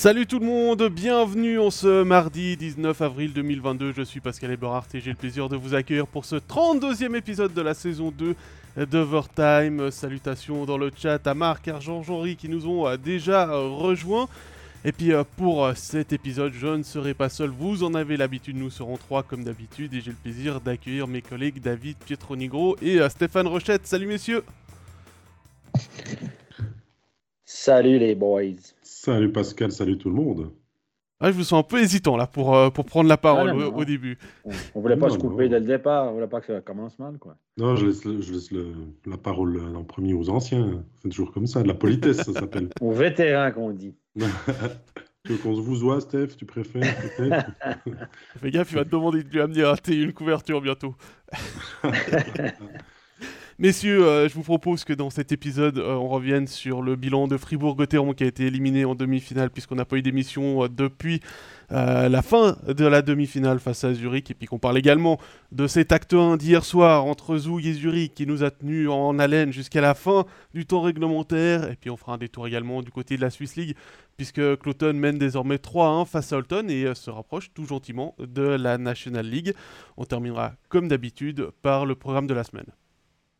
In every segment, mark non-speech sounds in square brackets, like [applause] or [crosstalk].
Salut tout le monde, bienvenue en ce mardi 19 avril 2022. Je suis Pascal Eberhardt et j'ai le plaisir de vous accueillir pour ce 32e épisode de la saison 2 d'Overtime. Salutations dans le chat à Marc, Argent, Jean-Ri qui nous ont déjà rejoints. Et puis euh, pour euh, cet épisode, je ne serai pas seul, vous en avez l'habitude, nous serons trois comme d'habitude et j'ai le plaisir d'accueillir mes collègues David Pietronigro et euh, Stéphane Rochette. Salut messieurs Salut les boys Salut Pascal, salut tout le monde ah, je vous sens un peu hésitant là pour, pour prendre la parole ah, au, début. On, voulait pas se couper dès le départ, on voulait pas que ça commence mal quoi. Non, je laisse, je laisse la parole en premier aux anciens. C'est toujours comme ça, de la politesse ça s'appelle. [laughs] aux vétérans qu'on dit. [laughs] tu veux qu'on se vous voit, Steph Tu préfères [laughs] Fais gaffe, il va te demander de lui amener un thé une couverture bientôt. Messieurs, euh, je vous propose que dans cet épisode, euh, on revienne sur le bilan de Fribourg-Gotteron qui a été éliminé en demi-finale puisqu'on n'a pas eu d'émission euh, depuis la fin de la demi-finale face à Zurich. Et puis qu'on parle également de cet acte 1 d'hier soir entre Zug et Zurich qui nous a tenus en haleine jusqu'à la fin du temps réglementaire. Et puis on fera un détour également du côté de la Swiss League puisque Cloton mène désormais 3-1 face à Holton et se rapproche tout gentiment de la National League. On terminera comme d'habitude par le programme de la semaine.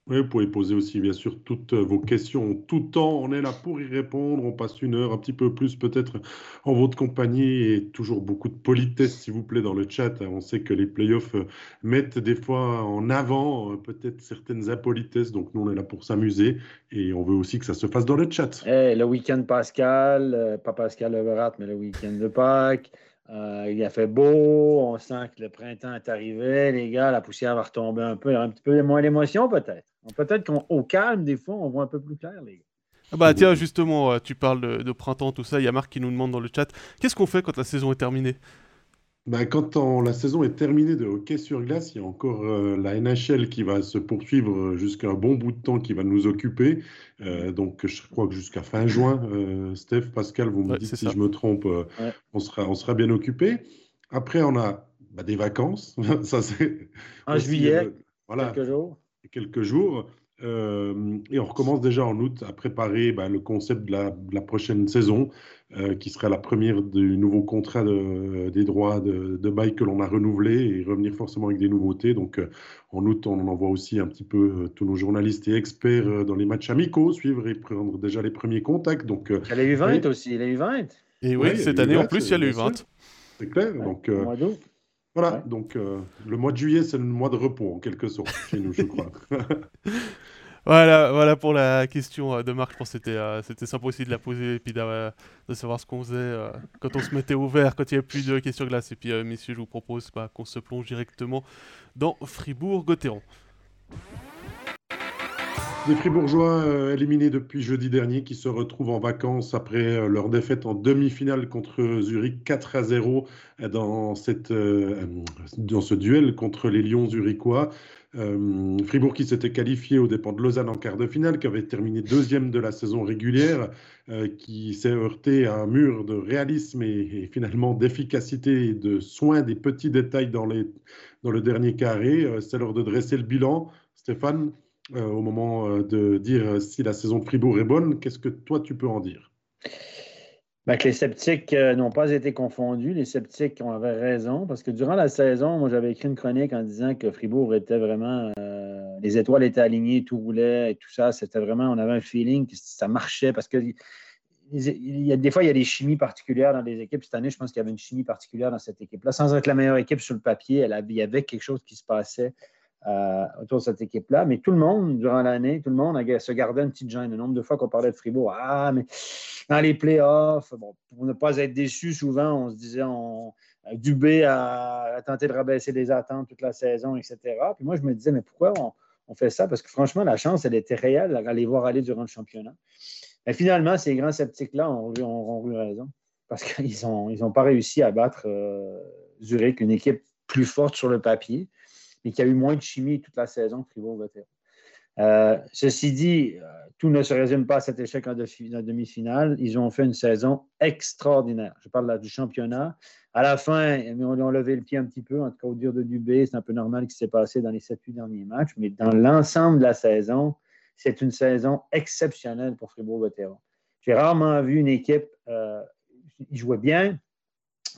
Vous pouvez poser aussi, bien sûr, toutes vos questions tout temps. On est là pour y répondre. On passe une heure, un petit peu plus peut-être en votre compagnie et toujours beaucoup de politesse, s'il vous plaît, dans le chat. On sait que les playoffs euh, mettent des fois en avant euh, peut-être certaines impolitesses. Donc, nous, on est là pour s'amuser et on veut aussi que ça se fasse dans le chat. Eh, le week-end Pascal, euh, pas Pascal Leverat, mais le week-end de Pâques. Il a fait beau, on sent que le printemps est arrivé, les gars, la poussière va retomber un peu, il y aura un petit peu moins d'émotion peut-être. Peut-être qu'au calme, des fois, on voit un peu plus clair, les gars. Ah bah tiens, justement, tu parles de, de, printemps, tout ça, il y a Marc qui nous demande dans le chat, qu'est-ce qu'on fait quand la saison est terminée? Bah, quand la saison est terminée de hockey sur glace, il y a encore euh, la NHL qui va se poursuivre euh, jusqu'à un bon bout de temps qui va nous occuper. Euh, donc, je crois que jusqu'à fin juin, Steph, Pascal, vous me dites si je me trompe, on, sera, on sera bien occupé. Après, on a bah, des vacances. [laughs] ça, c'est en juillet, voilà, quelques jours. Quelques jours. et on recommence déjà en août à préparer bah, le concept de la, de la prochaine saison. Euh, qui sera la première du nouveau contrat des droits de, de bail que l'on a renouvelé et revenir forcément avec des nouveautés. Donc euh, en août, on envoie aussi un petit peu euh, tous nos journalistes et experts dans les matchs amicaux, suivre et prendre déjà les premiers contacts. Donc, il y a les U20 aussi, les U20. Et oui, cette année en plus, il y a les U20. C'est clair. donc, voilà, donc le mois de juillet, c'est le mois de repos en quelque sorte chez nous, je [laughs] crois. Voilà, voilà pour la question euh, de Marc. Je pense que c'était, euh, c'était sympa aussi de la poser et puis de, savoir ce qu'on faisait euh, quand on se mettait ouvert, quand il n'y avait plus de questions glace. Et puis, messieurs, je vous propose bah, qu'on se plonge directement dans Fribourg-Gotteron. Les Fribourgeois éliminés depuis jeudi dernier qui se retrouvent en vacances après leur défaite en demi-finale contre Zurich 4 à 0 dans, cette, dans ce duel contre les Lions zurichois. Euh, Fribourg qui s'était qualifié aux dépens de Lausanne en quart de finale, qui avait terminé deuxième de la saison régulière, euh, qui s'est heurté à un mur de réalisme et, finalement d'efficacité et de soin des petits détails dans, les, dans le dernier carré. Euh, c'est l'heure de dresser le bilan. Stéphane, au moment de dire si la saison de Fribourg est bonne, qu'est-ce que toi tu peux en dire? Ben, les sceptiques euh, n'ont pas été confondus. Les sceptiques avait raison parce que durant la saison, moi, j'avais écrit une chronique en disant que Fribourg était vraiment. Euh, les étoiles étaient alignées, tout roulait et tout ça. C'était vraiment. On avait un feeling que ça marchait parce que. Il y a, des fois, il y a des chimies particulières dans les équipes. Cette année, je pense qu'il y avait une chimie particulière dans cette équipe-là. Sans être la meilleure équipe sur le papier, elle il y avait quelque chose qui se passait euh, autour de cette équipe-là. Mais tout le monde, durant l'année, tout le monde se gardait une petite gêne. Le nombre de fois qu'on parlait de Fribourg, ah, mais dans les playoffs, bon, pour ne pas être déçu, souvent, on se disait, on, euh, Dubé a, tenté de rabaisser les attentes toute la saison, etc. Puis moi, je me disais, mais pourquoi on, fait ça? Parce que franchement, la chance, elle était réelle à les voir aller durant le championnat. Mais finalement, ces grands sceptiques-là ont, eu raison parce qu'ils n'ont pas réussi à battre euh, Zurich, une équipe plus forte sur le papier mais qui a eu moins de chimie toute la saison que Fribourg-Gotteron. Euh, ceci dit, euh, tout ne se résume pas à cet échec en, demi-finale. Ils ont fait une saison extraordinaire. Je parle du championnat. À la fin, ils ont levé le pied un petit peu, en tout cas au dur de Dubé. C'est un peu normal ce qui s'est passé dans les 7-8 derniers matchs. Mais dans l'ensemble de la saison, c'est une saison exceptionnelle pour Fribourg-Gotteron. J'ai rarement vu une équipe euh, jouait bien.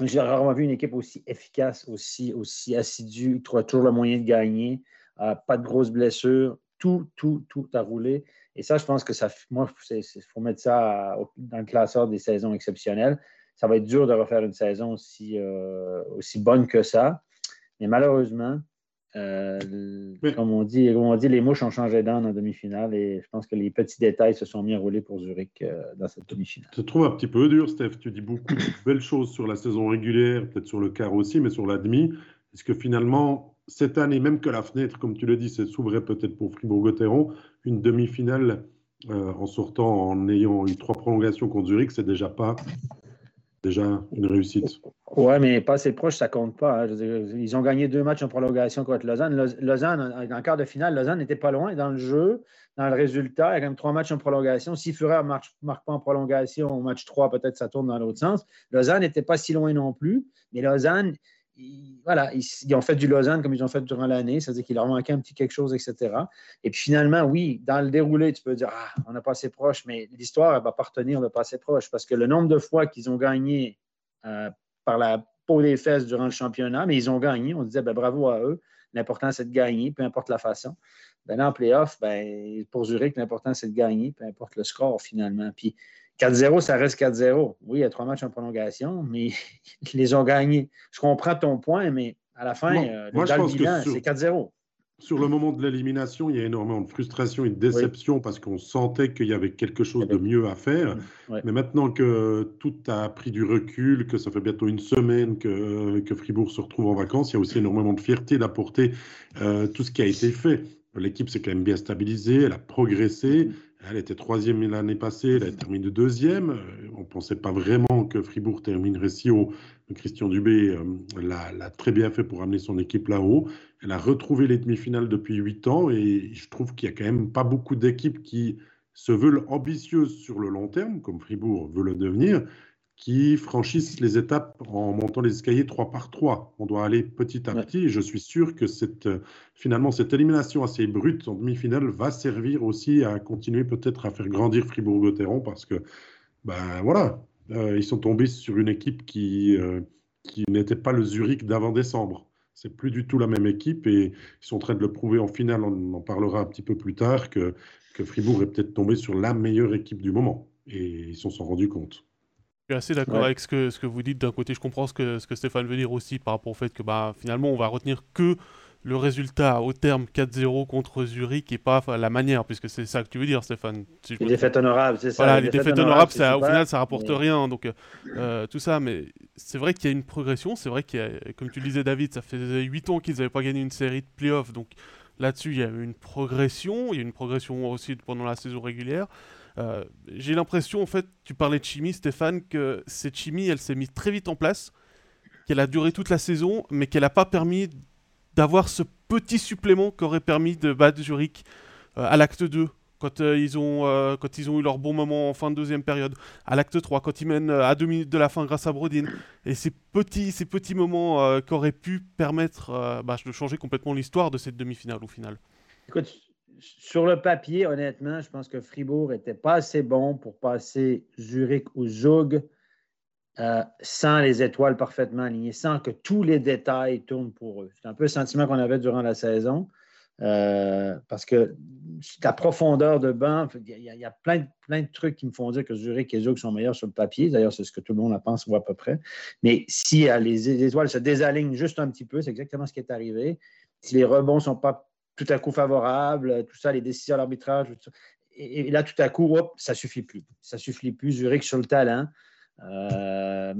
J'ai rarement vu une équipe aussi efficace, aussi, aussi assidue, qui trouve toujours le moyen de gagner, euh, pas de grosses blessures, tout, tout, tout a roulé. Et ça, je pense que ça, moi, il faut mettre ça dans le classeur des saisons exceptionnelles. Ça va être dur de refaire une saison aussi, euh, aussi bonne que ça. Mais malheureusement, euh, comme, on dit, on dit, les mouches ont changé d'âne en demi-finale et je pense que les petits détails se sont mis à rouler pour Zurich euh, dans cette demi-finale. Je te trouve un petit peu dur, Steph. Tu dis beaucoup de [coughs] belles choses sur la saison régulière, peut-être sur le quart aussi, mais sur la demi. Est-ce que finalement, cette année, même que la fenêtre, comme tu le dis, s'ouvrait peut-être pour Fribourg-Gotteron, une demi-finale euh, en sortant, en ayant eu trois prolongations contre Zurich, c'est déjà pas déjà une réussite. Oui, mais pas assez proche, ça compte pas. Hein. ils ont gagné deux matchs en prolongation contre Lausanne. Lausanne, en quart de finale, Lausanne n'était pas loin dans le jeu, dans le résultat. Il y a quand même trois matchs en prolongation. Si Führer ne marque, marque, pas en prolongation au match 3, peut-être ça tourne dans l'autre sens. Lausanne n'était pas si loin non plus. Mais Lausanne, voilà, ils, ont fait du Lausanne comme ils ont fait durant l'année, c'est-à-dire qu'il leur manquait un petit quelque chose, etc. Et puis finalement, oui, dans le déroulé, tu peux dire, ah, on n'a pas assez proche, mais l'histoire, elle va pas retenir le passé proche parce que le nombre de fois qu'ils ont gagné euh, par la peau des fesses durant le championnat, mais ils ont gagné, on disait, ben, bravo à eux. L'important, c'est de gagner, peu importe la façon. Ben, en playoff, ben, pour Zurich, l'important, c'est de gagner, peu importe le score finalement. 4-0, ça reste 4-0. Oui, il y a trois matchs en prolongation, mais [laughs] ils les ont gagnés. Je comprends ton point, mais à la fin, euh, moi, le bilan, c'est 4-0. Sur le moment de l'élimination, il y a énormément de frustration et de déception parce qu'on sentait qu'il y avait quelque chose de mieux à faire. Mm, mais maintenant que tout a pris du recul, que ça fait bientôt une semaine que, que Fribourg se retrouve en vacances, il y a aussi énormément de fierté d'apporter euh, tout ce qui a été fait. L'équipe s'est quand même bien stabilisée, elle a progressé. Elle était troisième l'année passée, elle a terminé deuxième. Euh, on ne pensait pas vraiment que Fribourg terminerait si haut. Christian Dubé euh, l'a très bien fait pour amener son équipe là-haut. Elle a retrouvé les demi-finales depuis huit ans et je trouve qu'il n'y a quand même pas beaucoup d'équipes qui se veulent ambitieuses sur le long terme, comme Fribourg veut le devenir, qui franchissent les étapes en montant les escaliers trois par trois. On doit aller petit à petit. Et je suis sûr que cette, finalement, cette élimination assez brute en demi-finale va servir aussi à continuer peut-être à faire grandir Fribourg-Gotteron parce que, ben voilà, euh, ils sont tombés sur une équipe qui, euh, qui n'était pas le Zurich d'avant décembre. C'est plus du tout la même équipe et ils sont en train de le prouver en finale. On en parlera un petit peu plus tard que, que Fribourg est peut-être tombé sur la meilleure équipe du moment et ils s'en sont rendus compte. Je suis assez d'accord avec ce que, ce que vous dites. D'un côté, je comprends ce que, ce que Stéphane veut dire aussi par rapport au fait que bah, finalement, on va retenir que le résultat au terme 4-0 contre Zurich et pas la manière, puisque c'est ça que tu veux dire, Stéphane. les défaites honorables, c'est ça. Voilà, les, défaites, honorables, ça, au final, ça rapporte rien. Donc, euh, tout ça, mais c'est vrai qu'il y a une progression. C'est vrai qu'il y a, comme tu le disais, David, ça fait 8 ans qu'ils n'avaient pas gagné une série de playoffs. Donc, là-dessus, il y a une progression. Il y a une progression aussi pendant la saison régulière. Euh, j'ai l'impression, en fait, tu parlais de chimie, Stéphane, que cette chimie, elle s'est mise très vite en place, qu'elle a duré toute la saison, mais qu'elle n'a pas permis d'avoir ce petit supplément qui aurait permis de battre Zurich euh, à l'acte 2, quand, euh, ils ont, quand ils ont eu leur bon moment en fin de deuxième période, à l'acte 3, quand ils mènent à deux minutes de la fin grâce à Brodin. Et ces petits, ces petits moments qui auraient pu permettre bah, de changer complètement l'histoire de cette demi-finale au final. Sur le papier, honnêtement, je pense que Fribourg n'était pas assez bon pour passer Zurich ou Zug euh, sans les étoiles parfaitement alignées, sans que tous les détails tournent pour eux. C'est un peu le sentiment qu'on avait durant la saison. Euh, parce que la profondeur de banc, il y, a, plein, de, plein, de trucs qui me font dire que Zurich et Zug sont meilleurs sur le papier. D'ailleurs, c'est ce que tout le monde pense ou à peu près. Mais si les, les, étoiles se désalignent juste un petit peu, c'est exactement ce qui est arrivé. Si les rebonds ne sont pas tout à coup favorable, tout ça, les décisions d'arbitrage. Et, là, tout à coup, hop, ça suffit plus. Ça suffit plus. Zurich sur le talent, euh,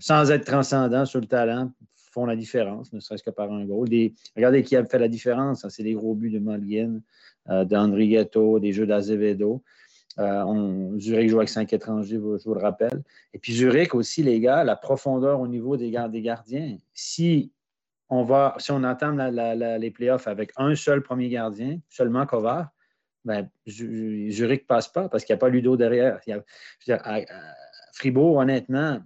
sans être transcendant sur le talent, font la différence, ne serait-ce que par un goal. regardez qui a fait la différence. Hein, c'est les gros buts de Malien, euh, Ghetto, des jeux d'Azevedo. Euh, Zurich joue avec cinq étrangers, je vous le rappelle. Et puis Zurich aussi, les gars, la profondeur au niveau des, des gardiens. Si on va, si on entame les playoffs avec un seul premier gardien, seulement Kovar, ben, Zurich ne passe pas parce qu'il n'y a pas Ludo derrière. Fribourg, honnêtement,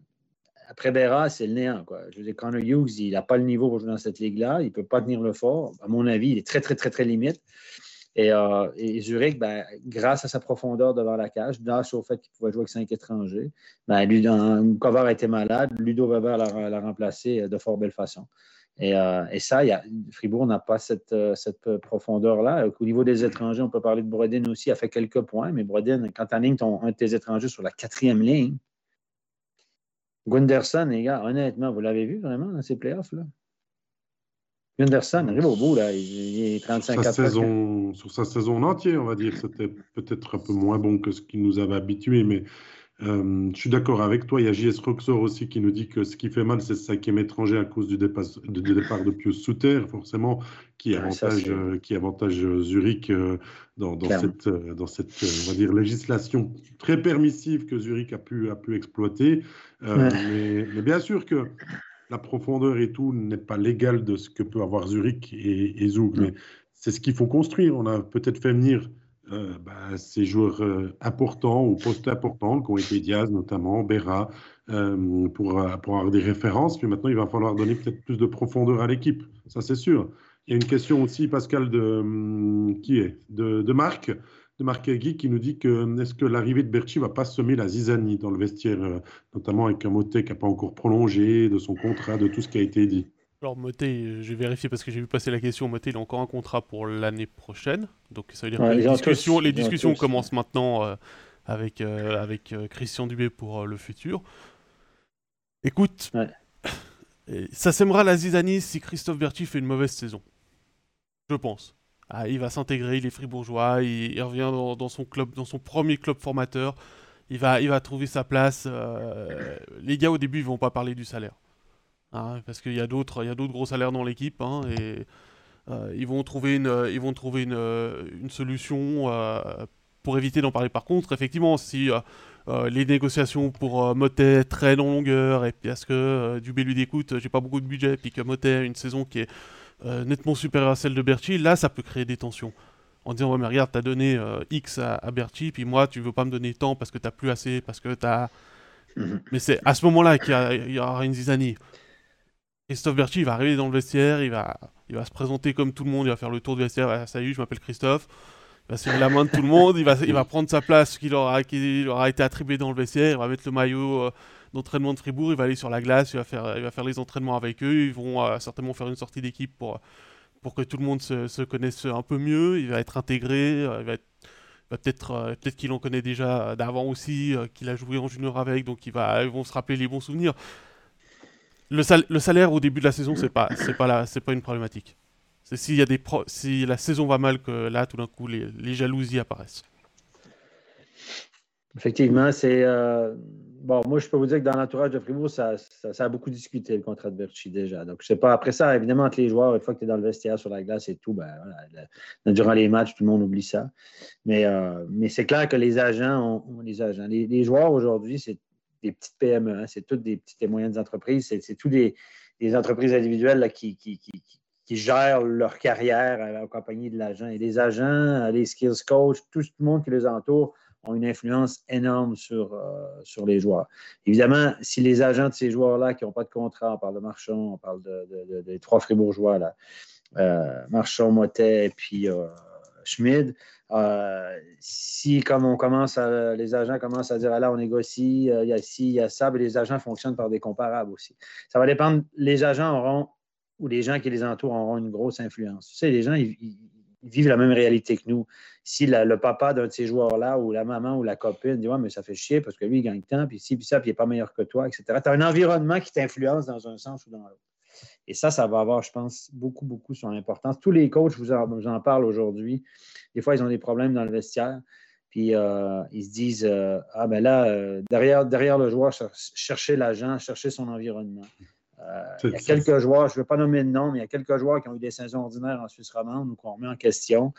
après Berra, c'est le néant. Quoi. Je veux dire, Connor Hughes, il n'a pas le niveau pour jouer dans cette ligue-là. Il ne peut pas tenir le fort. À mon avis, il est très, très, très, très limite. Et, Zurich, ben, grâce à sa profondeur devant la cage, grâce au fait qu'il pouvait jouer avec cinq étrangers, ben, été malade, Ludo Weber l'a remplacé de fort belle façon. Et, ça, y a, Fribourg n'a pas cette, cette profondeur-là. Au niveau des étrangers, on peut parler de Brodin aussi, a fait quelques points, mais Brodin, quand tu alignes ton, un de tes étrangers sur la quatrième ligne, Gunderson, les gars, honnêtement, vous l'avez vu vraiment dans ces playoffs-là? Gunderson arrive au bout, là. Il, est 35 sa saison, Sur sa saison entière, on va dire, c'était peut-être un peu moins bon que ce qui nous avait habitués, mais euh, je suis d'accord avec toi. Il y a JS Roxor aussi qui nous dit que ce qui fait mal, c'est ce cinquième étranger à cause du, départ de, départ de Pius Souter, forcément, qui avantage, euh, qui avantage euh, Zurich dans, cette, dans cette on va dire, législation très permissive que Zurich a pu, a pu exploiter. mais, bien sûr que la profondeur et tout n'est pas l'égal de ce que peut avoir Zurich et, et Zug, mais c'est ce qu'il faut construire. On a peut-être fait venir euh, bah, ces joueurs euh, importants ou postes importants, qui ont été Diaz notamment, Berra, euh, pour, pour, avoir des références. Puis maintenant, il va falloir donner peut-être plus de profondeur à l'équipe. Ça, c'est sûr. Il y a une question aussi, Pascal, de hum, qui est? De, de Marc, de Marc Guy, qui nous dit que est-ce que l'arrivée de Berchi va pas semer la zizanie dans le vestiaire, notamment avec un Motet qui n'a pas encore prolongé de son contrat, de tout ce qui a été dit? Alors Moté, j'ai vérifié parce que j'ai vu passer la question. Moté, il a encore un contrat pour l'année prochaine. Donc ça veut dire que les discussions, les discussions commencent maintenant euh, avec, euh, avec euh, Christian Dubé pour le futur. Écoute, [coughs] ça sèmera la zizanie si Christophe Berti fait une mauvaise saison. Je pense. Ah, il va s'intégrer, il est fribourgeois, il, revient dans, son club, dans son premier club formateur. Il va, il va trouver sa place. les gars au début, ils vont pas parler du salaire. Hein, parce qu'il y a d'autres, il y a d'autres gros salaires dans l'équipe, hein, et euh, ils vont trouver une, ils vont trouver une, euh, une solution euh, pour éviter d'en parler. Par contre, effectivement, si les négociations pour Motet traînent en longueur, et parce que Dubé lui dit écoute, j'ai pas beaucoup de budget, puis que Motet a une saison qui est nettement supérieure à celle de Berti, là, ça peut créer des tensions en disant ouais mais regarde t'as donné X à, à Berti puis moi tu veux pas me donner tant parce que t'as plus assez parce que t'as mhm. mais c'est à ce moment-là qu'il y, y, aura une zizanie Christophe Berti, il va arriver dans le vestiaire, il va, il va se présenter comme tout le monde, il va faire le tour du vestiaire. Ah, salut, je m'appelle Christophe. Il va serrer la main de tout le monde, il va, il va prendre sa place qui aura, qui aura été attribuée dans le vestiaire, il va mettre le maillot euh, d'entraînement de Fribourg, il va aller sur la glace, il va faire, il va faire les entraînements avec eux, ils vont euh, certainement faire une sortie d'équipe pour, pour que tout le monde se, se, connaisse un peu mieux, il va être intégré, euh, il va être peut-être peut-être qu'il en connaît déjà d'avant aussi, qu'il a joué en junior avec, donc il va, ils vont se rappeler les bons souvenirs le, salaire au début de la saison, c'est pas, pas pas une problématique. C'est s'il y a des si la saison va mal que là, tout d'un coup, les, jalousies apparaissent. Effectivement, c'est euh, bon. Moi, je peux vous dire que dans l'entourage de Fribourg, ça, ça, a beaucoup discuté le contrat de Berchi déjà. Donc, je sais pas. Après ça, évidemment, entre les joueurs, une fois que tu es dans le vestiaire sur la glace et tout, ben, durant les matchs, tout le monde oublie ça. Mais, euh, mais c'est clair que les agents ont, les agents. les joueurs aujourd'hui, c'est des petites PME. Hein. C'est toutes des petites et moyennes entreprises. C'est toutes des, entreprises individuelles qui, qui, gèrent leur carrière en compagnie de l'agent. Et les agents, les skills coach, tout, le monde qui les entoure ont une influence énorme sur, euh, sur les joueurs. Évidemment, si les agents de ces joueurs-là qui n'ont pas de contrat, on parle de Marchand, on parle de, des trois fribourgeois, là, euh, Marchand, Motet et puis euh, Schmid, euh, si, comme on commence à, les agents commencent à dire, ah là, on négocie, euh, il y a ci, il y a ça, ben, les agents fonctionnent par des comparables aussi. Ça va dépendre, les agents auront, ou les gens qui les entourent auront une grosse influence. Tu sais, les gens, ils, vivent la même réalité que nous. Si le papa d'un de ces joueurs-là, ou la maman, ou la copine dit, ouais, mais ça fait chier parce que lui, il gagne tant, puis ci, puis ça, puis il n'est pas meilleur que toi, etc. Tu as un environnement qui t'influence dans un sens ou dans l'autre. Et ça, ça va avoir, je pense, beaucoup, beaucoup son importance. Tous les coachs, vous en, vous en parle aujourd'hui. Des fois, ils ont des problèmes dans le vestiaire. Puis euh, ils se disent euh, Ah, ben là, euh, derrière, derrière le joueur, chercher l'agent, chercher son environnement. il y a quelques joueurs, je ne veux pas nommer de nom, mais il y a quelques joueurs qui ont eu des saisons ordinaires en Suisse romande ou qu'on remet en question,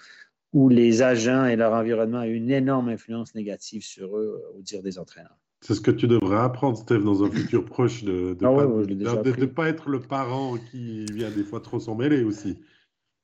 où les agents et leur environnement ont eu une énorme influence négative sur eux, au dire des entraîneurs. C'est ce que tu devrais apprendre, Steve, dans un futur proche, de ne ah pas, pas, être le parent qui vient des fois trop s'en mêler aussi.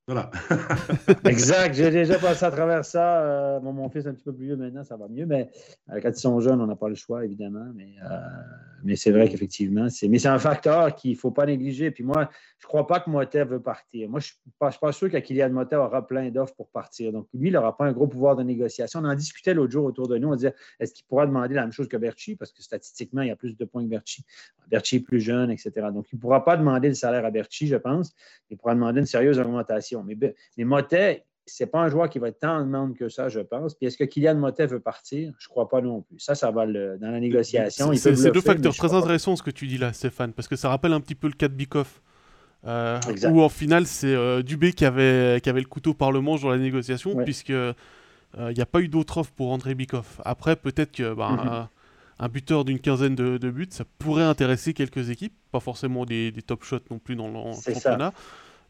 Voilà. [laughs] exact. J'ai déjà passé à travers ça. Euh, mon fils est un petit peu plus vieux maintenant, ça va mieux. Mais euh, quand ils sont jeunes, on n'a pas le choix, évidemment. Mais, euh, c'est vrai qu'effectivement, c'est. Un facteur qu'il ne faut pas négliger. Puis moi, je ne crois pas que Motet veut partir. Moi, je ne suis, pas sûr que Kylian Motet aura plein d'offres pour partir. Donc, lui, il n'aura pas un gros pouvoir de négociation. On en discutait l'autre jour autour de nous. On disait est-ce qu'il pourra demander la même chose que Berchi? Parce que statistiquement, il y a plus de points que Berchi. Berchi est plus jeune, etc. Donc, il ne pourra pas demander le salaire à Berchi, je pense. Il pourra demander une sérieuse augmentation. Mais, mais Motet, ce n'est pas un joueur qui va être tant en demande que ça, je pense. Puis est-ce que Kylian Motet veut partir? Je ne crois pas non plus. Ça, ça va dans la négociation. C'est deux facteurs très intéressants ce que tu dis là, Stéphane, parce que ça rappelle un petit peu le cas de Bikoff. Euh, où en final c'est euh, Dubé qui avait, qui avait le couteau par le manche dans la négociation, puisque euh, il n'y a pas eu d'autre offre pour André Bikoff. Après, peut-être que bah, mhm. un, buteur d'une quinzaine de, buts, ça pourrait intéresser quelques équipes, pas forcément des, top shots non plus dans le championnat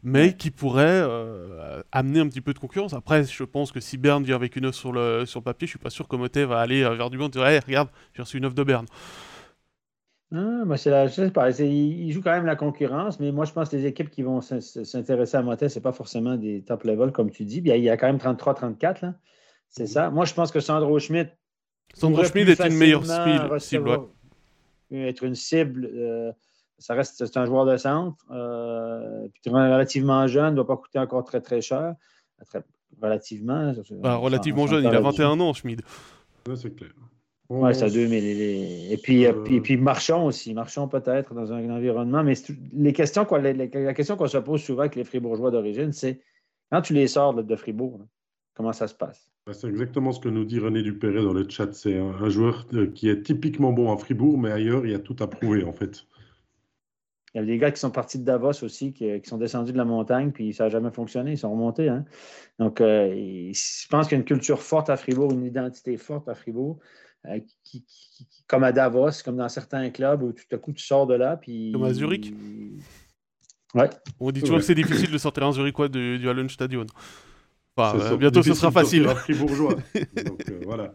mais qui pourrait euh, amener un petit peu de concurrence. Après, je pense que si Berne vient avec une offre sur le, sur papier, je suis pas sûr que Motet va aller euh, vers du monde et dire hey, regarde, j'ai reçu une offre de Berne. Ah, bah, c'est la chose Il joue quand même la concurrence, mais moi, je pense que les équipes qui vont s'intéresser à Motet, ce n'est pas forcément des top level, comme tu dis. Il y a quand même 33-34, C'est ça. Moi, je pense que Sandro Schmidt. Sandro Schmidt est une meilleure cible. Être une cible. Euh, ça reste c'est un joueur de centre. Euh, puis relativement jeune, ne doit pas coûter encore très très cher. relativement. Bah, relativement jeune, il a 21 ans, Schmid. c'est clair. Oui, c'est à 2000. Et puis, et puis, puis marchons aussi. Marchons peut-être dans un environnement. Mais les questions, quoi, la question qu'on se pose souvent avec les fribourgeois d'origine, c'est quand tu les sors de Fribourg, comment ça se passe? Bah, c'est exactement ce que nous dit René Dupéré dans le chat. C'est un joueur euh, qui est typiquement bon à Fribourg, mais ailleurs, il y a tout à prouver, en fait. Il y a des gars qui sont partis de Davos aussi, qui, sont descendus de la montagne, puis ça n'a jamais fonctionné. Ils sont remontés. Hein. Donc, euh, je pense qu'il y a une culture forte à Fribourg, une identité forte à Fribourg, euh, qui, comme à Davos, comme dans certains clubs où tout à coup tu sors de là. Puis... Comme à Zurich? Ouais. On dit toujours que c'est difficile de sortir un Zurichois du, du Euh, bientôt, ce sera facile. Fribourgeois. [laughs] Donc, euh, voilà.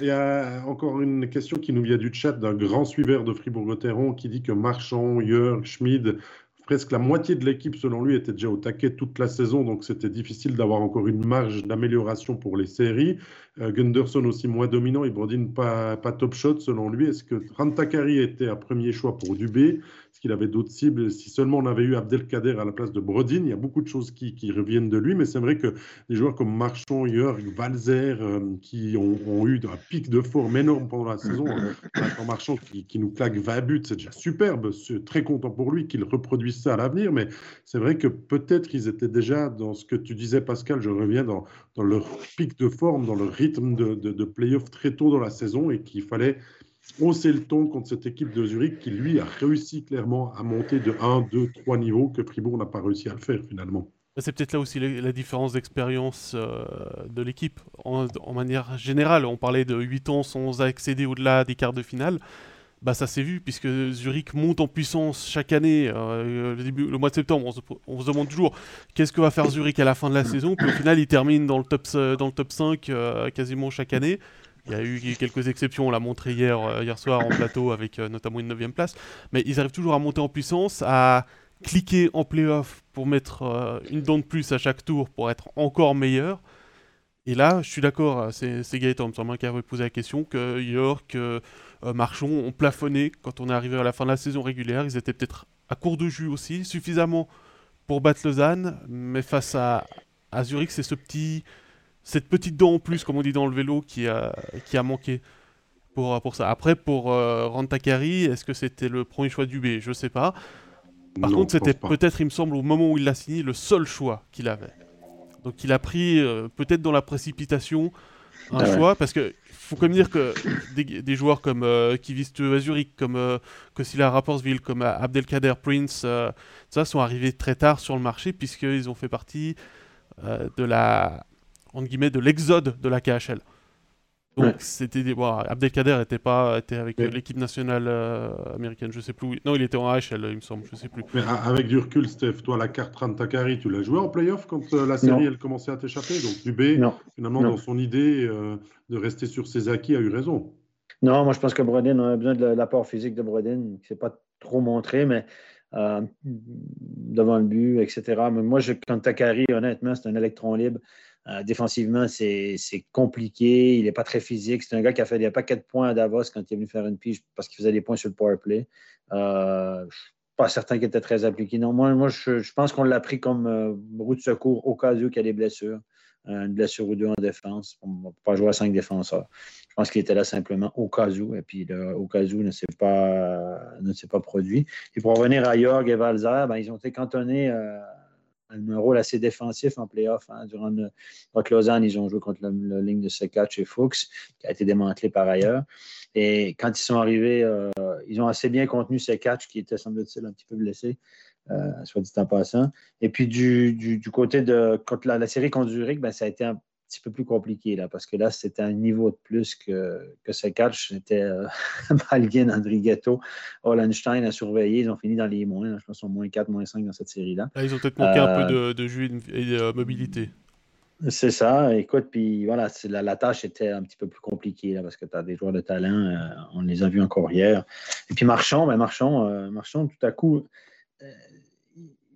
Il y a encore une question qui nous vient du chat d'un grand suiveur de Fribourg-Gotteron qui dit que Marchand, Jörg, Schmid, presque la moitié de l'équipe, selon lui, était déjà au taquet toute la saison, donc c'était difficile d'avoir encore une marge d'amélioration pour les séries. Euh, Gunderson aussi moins dominant, Ibrodin pas, pas top shot selon lui. Est-ce que Rantakari était un premier choix pour Dubé? Qu'il avait d'autres cibles? Si seulement on avait eu Abdelkader à la place de Brodin, il y a beaucoup de choses qui, reviennent de lui, mais c'est vrai que des joueurs comme Marchand, Jörg, Valzer, euh, qui ont, eu un pic de forme énorme pendant la saison, [coughs] en Marchand qui, nous claque 20 buts, c'est déjà superbe, très content pour lui qu'il reproduise ça à l'avenir, mais c'est vrai que peut-être qu'ils étaient déjà dans ce que tu disais Pascal, je reviens dans, leur pic de forme, dans leur rythme de, de, de play-off très tôt dans la saison et qu'il fallait hausser le ton contre cette équipe de Zurich qui, lui, a réussi clairement à monter de 1, 2, 3 niveaux que Fribourg n'a pas réussi à le faire finalement. C'est peut-être là aussi la, différence d'expérience euh, de l'équipe. En, manière générale, on parlait de 8 ans sans accéder au-delà des quarts de finale. Bah, ça s'est vu puisque Zurich monte en puissance chaque année. Euh, le, début, le mois de septembre, on se, demande toujours qu'est-ce que va faire Zurich à la fin de la [clears throat] saison? Puis au final, il termine dans le top, dans le top 5 euh, quasiment chaque année. Il y a eu quelques exceptions, on l'a montré hier, euh, hier soir en plateau avec notamment une 9 place. Mais ils arrivent toujours à monter en puissance, à cliquer en playoff pour mettre une dent de plus à chaque tour pour être encore meilleur. Et là, je suis d'accord, c'est Gaëtan, me qui avait posé la question, que York, Marchon ont plafonné quand on est arrivé à la fin de la saison régulière. Ils étaient peut-être à court de jus aussi, suffisamment pour battre Lausanne, mais face à, à Zurich, c'est ce petit, cette petite dent en plus, comme on dit dans le vélo, qui a, qui a manqué pour, pour ça. Après, pour euh, Rantakari, est-ce que c'était le premier choix du B? Je ne sais pas. Par contre, c'était peut-être, il me semble, au moment où il l'a signé, le seul choix qu'il avait. Donc il a pris, euh, peut-être dans la précipitation, un ah choix, parce que faut quand même dire que des, joueurs comme euh, Kivist Zurich, comme euh, Kosila Rapportsville, comme Abdelkader Prince, ça sont arrivés très tard sur le marché, puisqu'ils ont fait partie de la entre de l'exode de la KHL. Donc c'était des... Abdelkader était pas était avec l'équipe nationale euh, américaine, je sais plus. Non, il était en AHL, il me semble, je sais plus. Mais avec du recul, Steph, toi la carte Rantakari, tu l'as joué en playoff quand euh, la série elle commençait à t'échapper? Donc Dubé, finalement, dans son idée euh, de rester sur ses acquis, a eu raison. Non, moi je pense que Brodin on a besoin de l'apport physique de Brodin, qui s'est pas trop montré, mais devant le but, etc. Mais moi, je, quand Takari, honnêtement, c'est un électron libre. Défensivement, c'est compliqué. Il n'est pas très physique. C'est un gars qui a fait des paquets de points à Davos quand il est venu faire une pige parce qu'il faisait des points sur le power play. je ne suis pas certain qu'il était très appliqué. Non, moi, moi je, pense qu'on l'a pris comme roue de secours au cas où il y a des blessures. Euh, une blessure ou deux en défense. On ne peut pas jouer à cinq défenseurs. Je pense qu'il était là simplement au cas où, et puis au cas où ne s'est pas, pas produit. Et pour revenir à Jorg et Valzer, ben, ils ont été cantonnés euh, un rôle assez défensif en playoff. Hein. Durant le, contre Lausanne, ils ont joué contre la ligne de Sekatch et Fuchs, qui a été démantelé par ailleurs. Et quand ils sont arrivés, euh, ils ont assez bien contenu Sekatch, qui était, semble-t-il, un petit peu blessé. Euh, soit dit en passant. Et puis du, côté de la, série contre Zurich, ben, ça a été un petit peu plus compliqué là, parce que là, c'était un niveau de plus que, que ce catch. C'était euh, [laughs] Malguin, Andrighetto, Hollenstein à surveiller. Ils ont fini dans les moins. Je pense sont moins 4, moins 5 dans cette série-là. ils ont peut-être manqué un peu euh, de, de jus et de mobilité. C'est ça. Écoute, puis voilà, la, la, tâche était un petit peu plus compliquée là, parce que tu as des joueurs de talent. on les a vus encore hier. Et puis Marchand, ben Marchand, Marchand, tout à coup,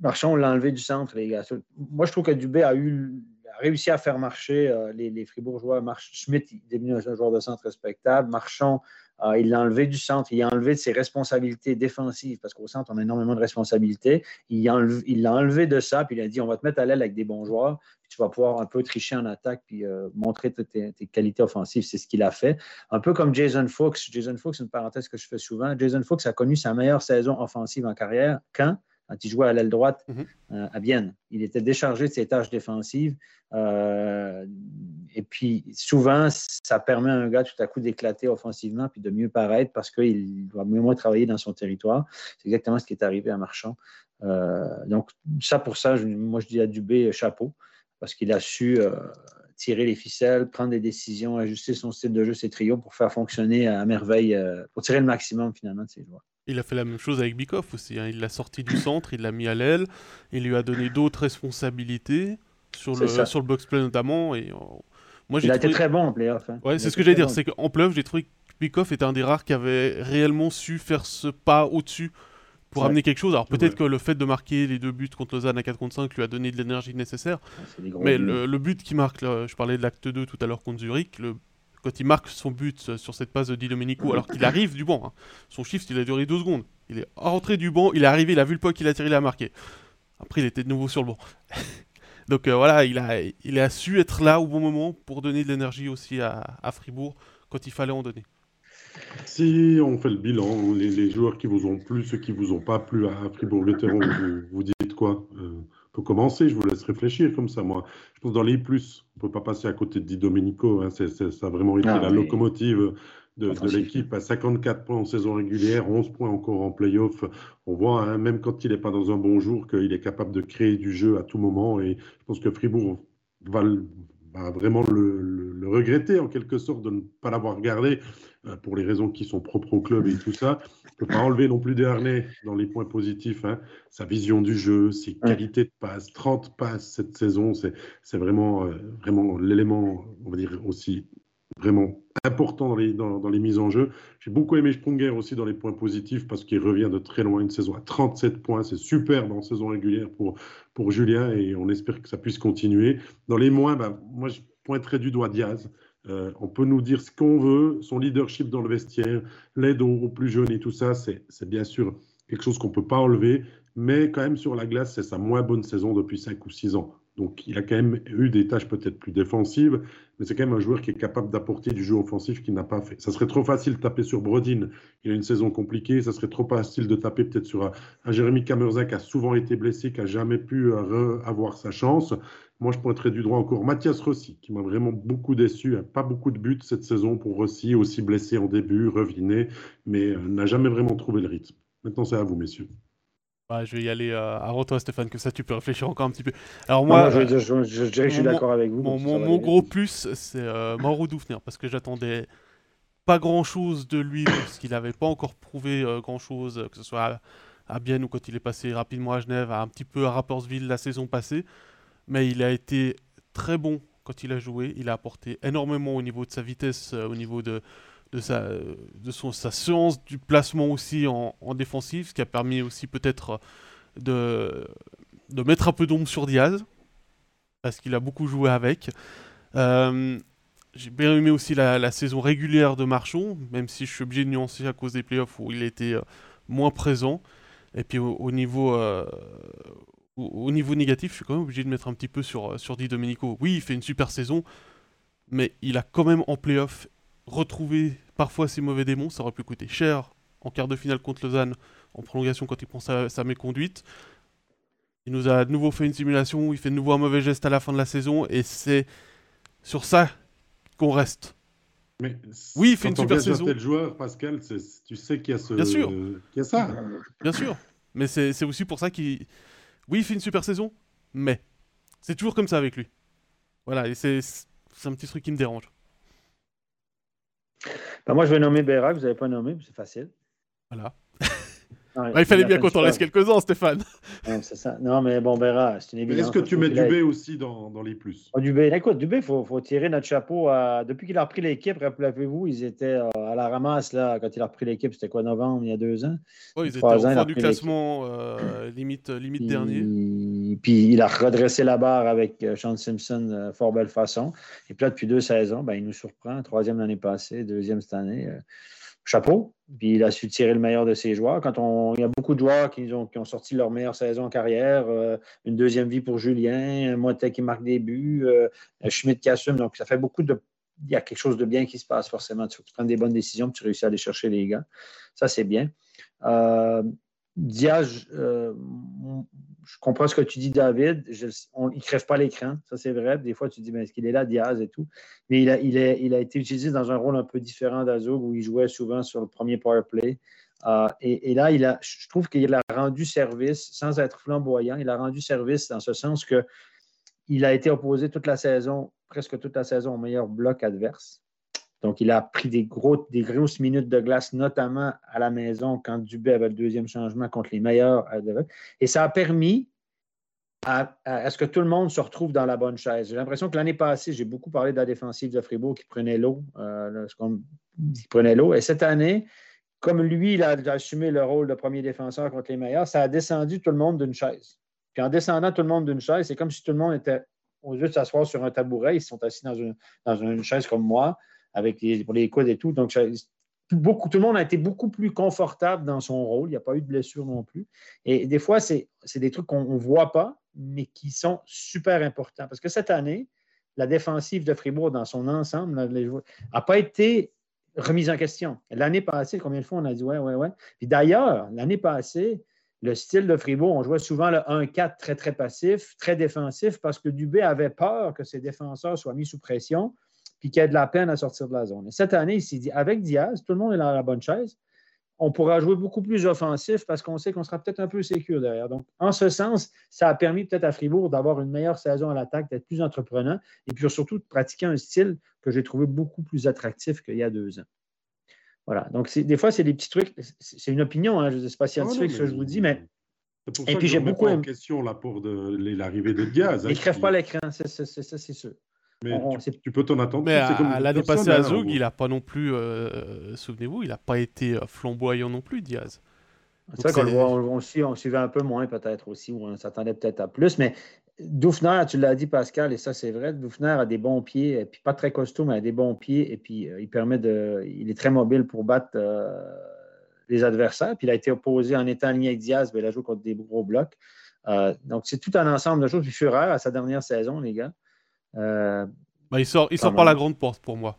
Marchand, on l'a enlevé du centre, les gars. Moi, je trouve que Dubé a, eu, réussi à faire marcher euh, les, Fribourgeois. March Schmidt est devenu un joueur de centre respectable. Marchand, euh, il l'a enlevé du centre. Il a enlevé de ses responsabilités défensives, parce qu'au centre, on a énormément de responsabilités. Il l'a enlevé, de ça, puis il a dit on va te mettre à l'aile avec des bons joueurs, puis tu vas pouvoir un peu tricher en attaque, puis euh, montrer tes, qualités offensives. C'est ce qu'il a fait. Un peu comme Jason Fuchs. Jason Fuchs, une parenthèse que je fais souvent. Jason Fuchs a connu sa meilleure saison offensive en carrière quand? Quand il jouait à l'aile droite mhm. euh, à Bienne. Il était déchargé de ses tâches défensives. Euh, et puis, souvent, ça permet à un gars tout à coup d'éclater offensivement puis de mieux paraître parce qu'il doit mieux moins travailler dans son territoire. C'est exactement ce qui est arrivé à Marchand. Euh, donc, ça pour ça, moi, je dis à Dubé chapeau parce qu'il a su tirer les ficelles, prendre des décisions, ajuster son style de jeu, ses trios pour faire fonctionner à merveille, pour tirer le maximum finalement de ses joueurs. Il a fait la même chose avec Bikoff aussi. Hein. Il l'a sorti du centre, il l'a mis à l'aile, il lui a donné d'autres responsabilités sur le, sur le box-play notamment. Et, euh, moi, il a été très bon en playoff. Hein. Ouais, c'est ce que j'allais dire. C'est qu'en playoff, j'ai trouvé que Bikoff était un des rares qui avait réellement su faire ce pas au-dessus pour amener quelque chose. Alors peut-être que le fait de marquer les deux buts contre Lausanne à 4 contre 5 lui a donné de l'énergie nécessaire. mais le, le, but qui marque, je parlais de l'acte 2 tout à l'heure contre Zurich, le quand il marque son but sur cette passe de Di Domenico, alors qu'il arrive du banc. Hein. Son shift, il a duré deux secondes. Il est rentré du banc, il est arrivé, il a vu le puck, il a tiré, il a marqué. Après, il était de nouveau sur le banc. [laughs] Donc euh, voilà, il a, il a su être là au bon moment pour donner de l'énergie aussi à, Fribourg quand il fallait en donner. Si on fait le bilan, les, joueurs qui vous ont plu, ceux qui vous ont pas plu à Fribourg-Gotteron, vous, vous dites quoi euh, peut commencer, je vous laisse réfléchir comme ça. Moi, je pense dans les plus, on ne peut pas passer à côté de Di Domenico. Hein, ça a vraiment été ah la locomotive de, l'équipe à 54 points en saison régulière, 11 points encore en playoff. On voit, hein, même quand il n'est pas dans un bon jour, qu'il est capable de créer du jeu à tout moment. Et je pense que Fribourg va, vraiment le, regretter en quelque sorte de ne pas l'avoir gardé euh, pour les raisons qui sont propres au club et tout ça. Je ne peux pas enlever non plus Dernay dans les points positifs. Hein. Sa vision du jeu, ses qualités de passe, 30 passes cette saison, c'est vraiment, euh, vraiment l'élément, on va dire aussi vraiment important dans les, dans, les mises en jeu. J'ai beaucoup aimé Sprunger aussi dans les points positifs parce qu'il revient de très loin, une saison à 37 points. C'est superbe en saison régulière pour, pour Julien et on espère que ça puisse continuer. Dans les moins, bah, moi je pointerai du doigt Diaz. Euh, on peut nous dire ce qu'on veut, son leadership dans le vestiaire, l'aide aux, plus jeunes et tout ça, c'est bien sûr quelque chose qu'on ne peut pas enlever, mais quand même sur la glace, c'est sa moins bonne saison depuis 5 ou 6 ans. Donc il a quand même eu des tâches peut-être plus défensives, mais c'est quand même un joueur qui est capable d'apporter du jeu offensif qu'il n'a pas fait. Ça serait trop facile de taper sur Brodin, il a une saison compliquée, ça serait trop facile de taper peut-être sur un, Jérémy Kamerza qui a souvent été blessé, qui n'a jamais pu euh, avoir sa chance. Moi, je pointerais du droit encore Mathias Rossi, qui m'a vraiment beaucoup déçu. Pas beaucoup de buts cette saison pour Rossi, aussi blessé en début, reviné, mais euh, n'a jamais vraiment trouvé le rythme. Maintenant, c'est à vous, messieurs je vais y aller euh, avant toi, Stéphane, que ça tu peux réfléchir encore un petit peu. Alors moi, je, dirais que je suis d'accord avec vous. Mon, gros plus, c'est euh, Mauro Dufner, parce que j'attendais pas grand-chose de lui, parce qu'il n'avait pas encore prouvé euh, grand-chose, que ce soit à, à, Bienne ou quand il est passé rapidement à Genève, un petit peu à Rappersville la saison passée. Mais il a été très bon quand il a joué. Il a apporté énormément au niveau de sa vitesse, au niveau de, de sa, de son, sa séance du placement aussi en, en défensif, ce qui a permis aussi peut-être de, de mettre un peu d'ombre sur Diaz, parce qu'il a beaucoup joué avec. Euh, j'ai bien aimé aussi la, saison régulière de Marchon, même si je suis obligé de nuancer à cause des playoffs où il était euh, moins présent. Et puis au, niveau, euh, au, niveau négatif, je suis quand même obligé de mettre un petit peu sur, sur Di Domenico. Oui, il fait une super saison, mais il a quand même en playoff retrouvé parfois ses mauvais démons. Ça aurait pu coûter cher en quart de finale contre Lausanne, en prolongation quand il prend sa, sa méconduite. Il nous a de nouveau fait une simulation où il fait de nouveau un mauvais geste à la fin de la saison et c'est sur ça qu'on reste. Mais oui, il fait une super saison. tel joueur, Pascal, tu sais qu'il y a ce, Bien sûr. y a ça. Bien sûr. Mais c'est aussi pour ça qu'il, oui, il fait une super saison, mais c'est toujours comme ça avec lui. Voilà, et c'est un petit truc qui me dérange. Ben moi, je vais nommer Bérac, vous n'avez pas nommé, c'est facile. Voilà [laughs] il fallait bien qu'on t'en laisse quelques-uns, Stéphane. c'est ça. Non, mais bon, Béra, c'est une évidence. Est-ce que tu mets Dubé aussi dans, dans, les plus? Oh, Dubé, écoute, Dubé, il faut, faut, tirer notre chapeau. À... Depuis qu'il a repris l'équipe, rappelez-vous, ils étaient euh, à la ramasse là, quand il a repris l'équipe. C'était quoi, novembre, il y a deux ans? Oui, ils étaient au fond du classement, euh, limite, limite dernier. Puis il a redressé la barre avec euh, Sean Simpson, fort belle façon. Et puis là, depuis deux saisons, ben, il nous surprend. Troisième l'année passée, deuxième cette année chapeau. Puis il a su tirer le meilleur de ses joueurs. Quand on, il y a beaucoup de joueurs qui ont, sorti leur meilleure saison en carrière, euh, une deuxième vie pour Julien, Motet qui marque des buts, euh, Schmidt qui assume. Donc, ça fait beaucoup de. Il y a quelque chose de bien qui se passe forcément. Tu, prends des bonnes décisions, puis tu réussis à aller chercher les gars. Ça, c'est bien. Euh, euh, je comprends ce que tu dis, David. il ne crève pas l'écran, ça c'est vrai. Des fois, tu dis, mais est-ce qu'il est là, Diaz et tout? Mais il a, il, il a été utilisé dans un rôle un peu différent d'Azog, où il jouait souvent sur le premier power play. Euh, et, là, il a, je trouve qu'il a rendu service, sans être flamboyant, il a rendu service dans ce sens que il a été opposé toute la saison, presque toute la saison, au meilleur bloc adverse. Donc, il a pris des, des grosses minutes de glace, notamment à la maison quand Dubé avait le deuxième changement contre les meilleurs. Et ça a permis à, ce que tout le monde se retrouve dans la bonne chaise. J'ai l'impression que l'année passée, j'ai beaucoup parlé de la défensive de Fribourg qui prenait l'eau. Euh, qui prenait l'eau. Et cette année, comme lui, il a, assumé le rôle de premier défenseur contre les meilleurs, ça a descendu tout le monde d'une chaise. Puis en descendant tout le monde d'une chaise, c'est comme si tout le monde était, au lieu de s'asseoir sur un tabouret, ils sont assis dans une chaise comme moi avec les, pour coudes et tout. Donc, tout le monde a été beaucoup plus confortable dans son rôle. Il n'y a pas eu de blessure non plus. Et des fois, c'est des trucs qu'on ne voit pas, mais qui sont super importants. Parce que cette année, la défensive de Fribourg dans son ensemble n'a pas été remise en question. L'année passée, combien de fois on a dit ouais, ouais, ouais. Puis d'ailleurs, l'année passée, le style de Fribourg, on jouait souvent le 1-4 très, très passif, très défensif, parce que Dubé avait peur que ses défenseurs soient mis sous pression puis qui a de la peine à sortir de la zone. cette année, il s'est dit, avec Diaz, tout le monde est dans la bonne chaise, on pourra jouer beaucoup plus offensif parce qu'on sait qu'on sera peut-être un peu sécure derrière. Donc, en ce sens, ça a permis peut-être à Fribourg d'avoir une meilleure saison à l'attaque, d'être plus entreprenant et puis surtout de pratiquer un style que j'ai trouvé beaucoup plus attractif qu'il y a deux ans. Voilà. Donc, des fois, c'est des petits trucs. C'est une opinion, hein, je ne sais pas scientifique, ce que je vous dis, mais. C'est pour ça et puis j'ai beaucoup en question là pour l'arrivée de Diaz. Hein, il ne crève pas l'écran, ça, c'est sûr. Mais tu, peux t'en attendre. Mais l'année passée à Zoug, il n'a pas non plus, euh, souvenez-vous, il n'a pas été euh, flamboyant non plus, Diaz. C'est vrai qu'on le on, on, suivait un peu moins peut-être aussi, ou on s'attendait peut-être à plus. Mais Doufner, tu l'as dit Pascal, et ça c'est vrai, Doufner a des bons pieds, et puis pas très costaud, mais a des bons pieds, et puis euh, il permet de. Il est très mobile pour battre les adversaires. Puis il a été opposé en étant aligné avec Diaz, mais il a joué contre des gros blocs. donc c'est tout un ensemble de choses. Puis Fureur à sa dernière saison, les gars. Euh, bah, il sort, il sort par la grande porte pour moi.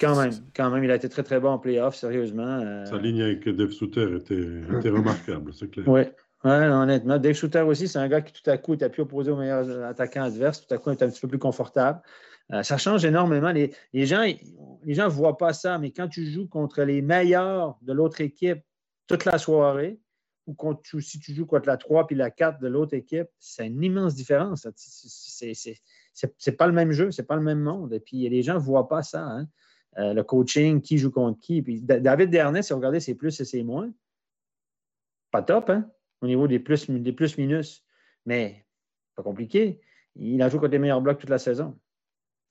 Quand même, quand même, il a été très très bon en playoff, sérieusement. Euh. Sa ligne avec Dave Souter était, était remarquable, c'est clair. Oui, ouais, honnêtement. Dave Souter aussi, c'est un gars qui tout à coup était plus opposé aux meilleurs attaquants adverses, tout à coup est un petit peu plus confortable. Euh, ça change énormément. Les, les gens les gens ne voient pas ça, mais quand tu joues contre les meilleurs de l'autre équipe toute la soirée, ou quand si tu joues contre la 3 puis la 4 de l'autre équipe, c'est une immense différence. C'est c'est pas le même jeu, c'est pas le même monde. Et puis les gens ne voient pas ça. Hein. Euh, le coaching, qui joue contre qui. Puis David Dernay, si vous regardez ses plus et ses moins, pas top, hein? Au niveau des plus, des plus minus. Mais pas compliqué. Il a joué contre les meilleurs blocs toute la saison.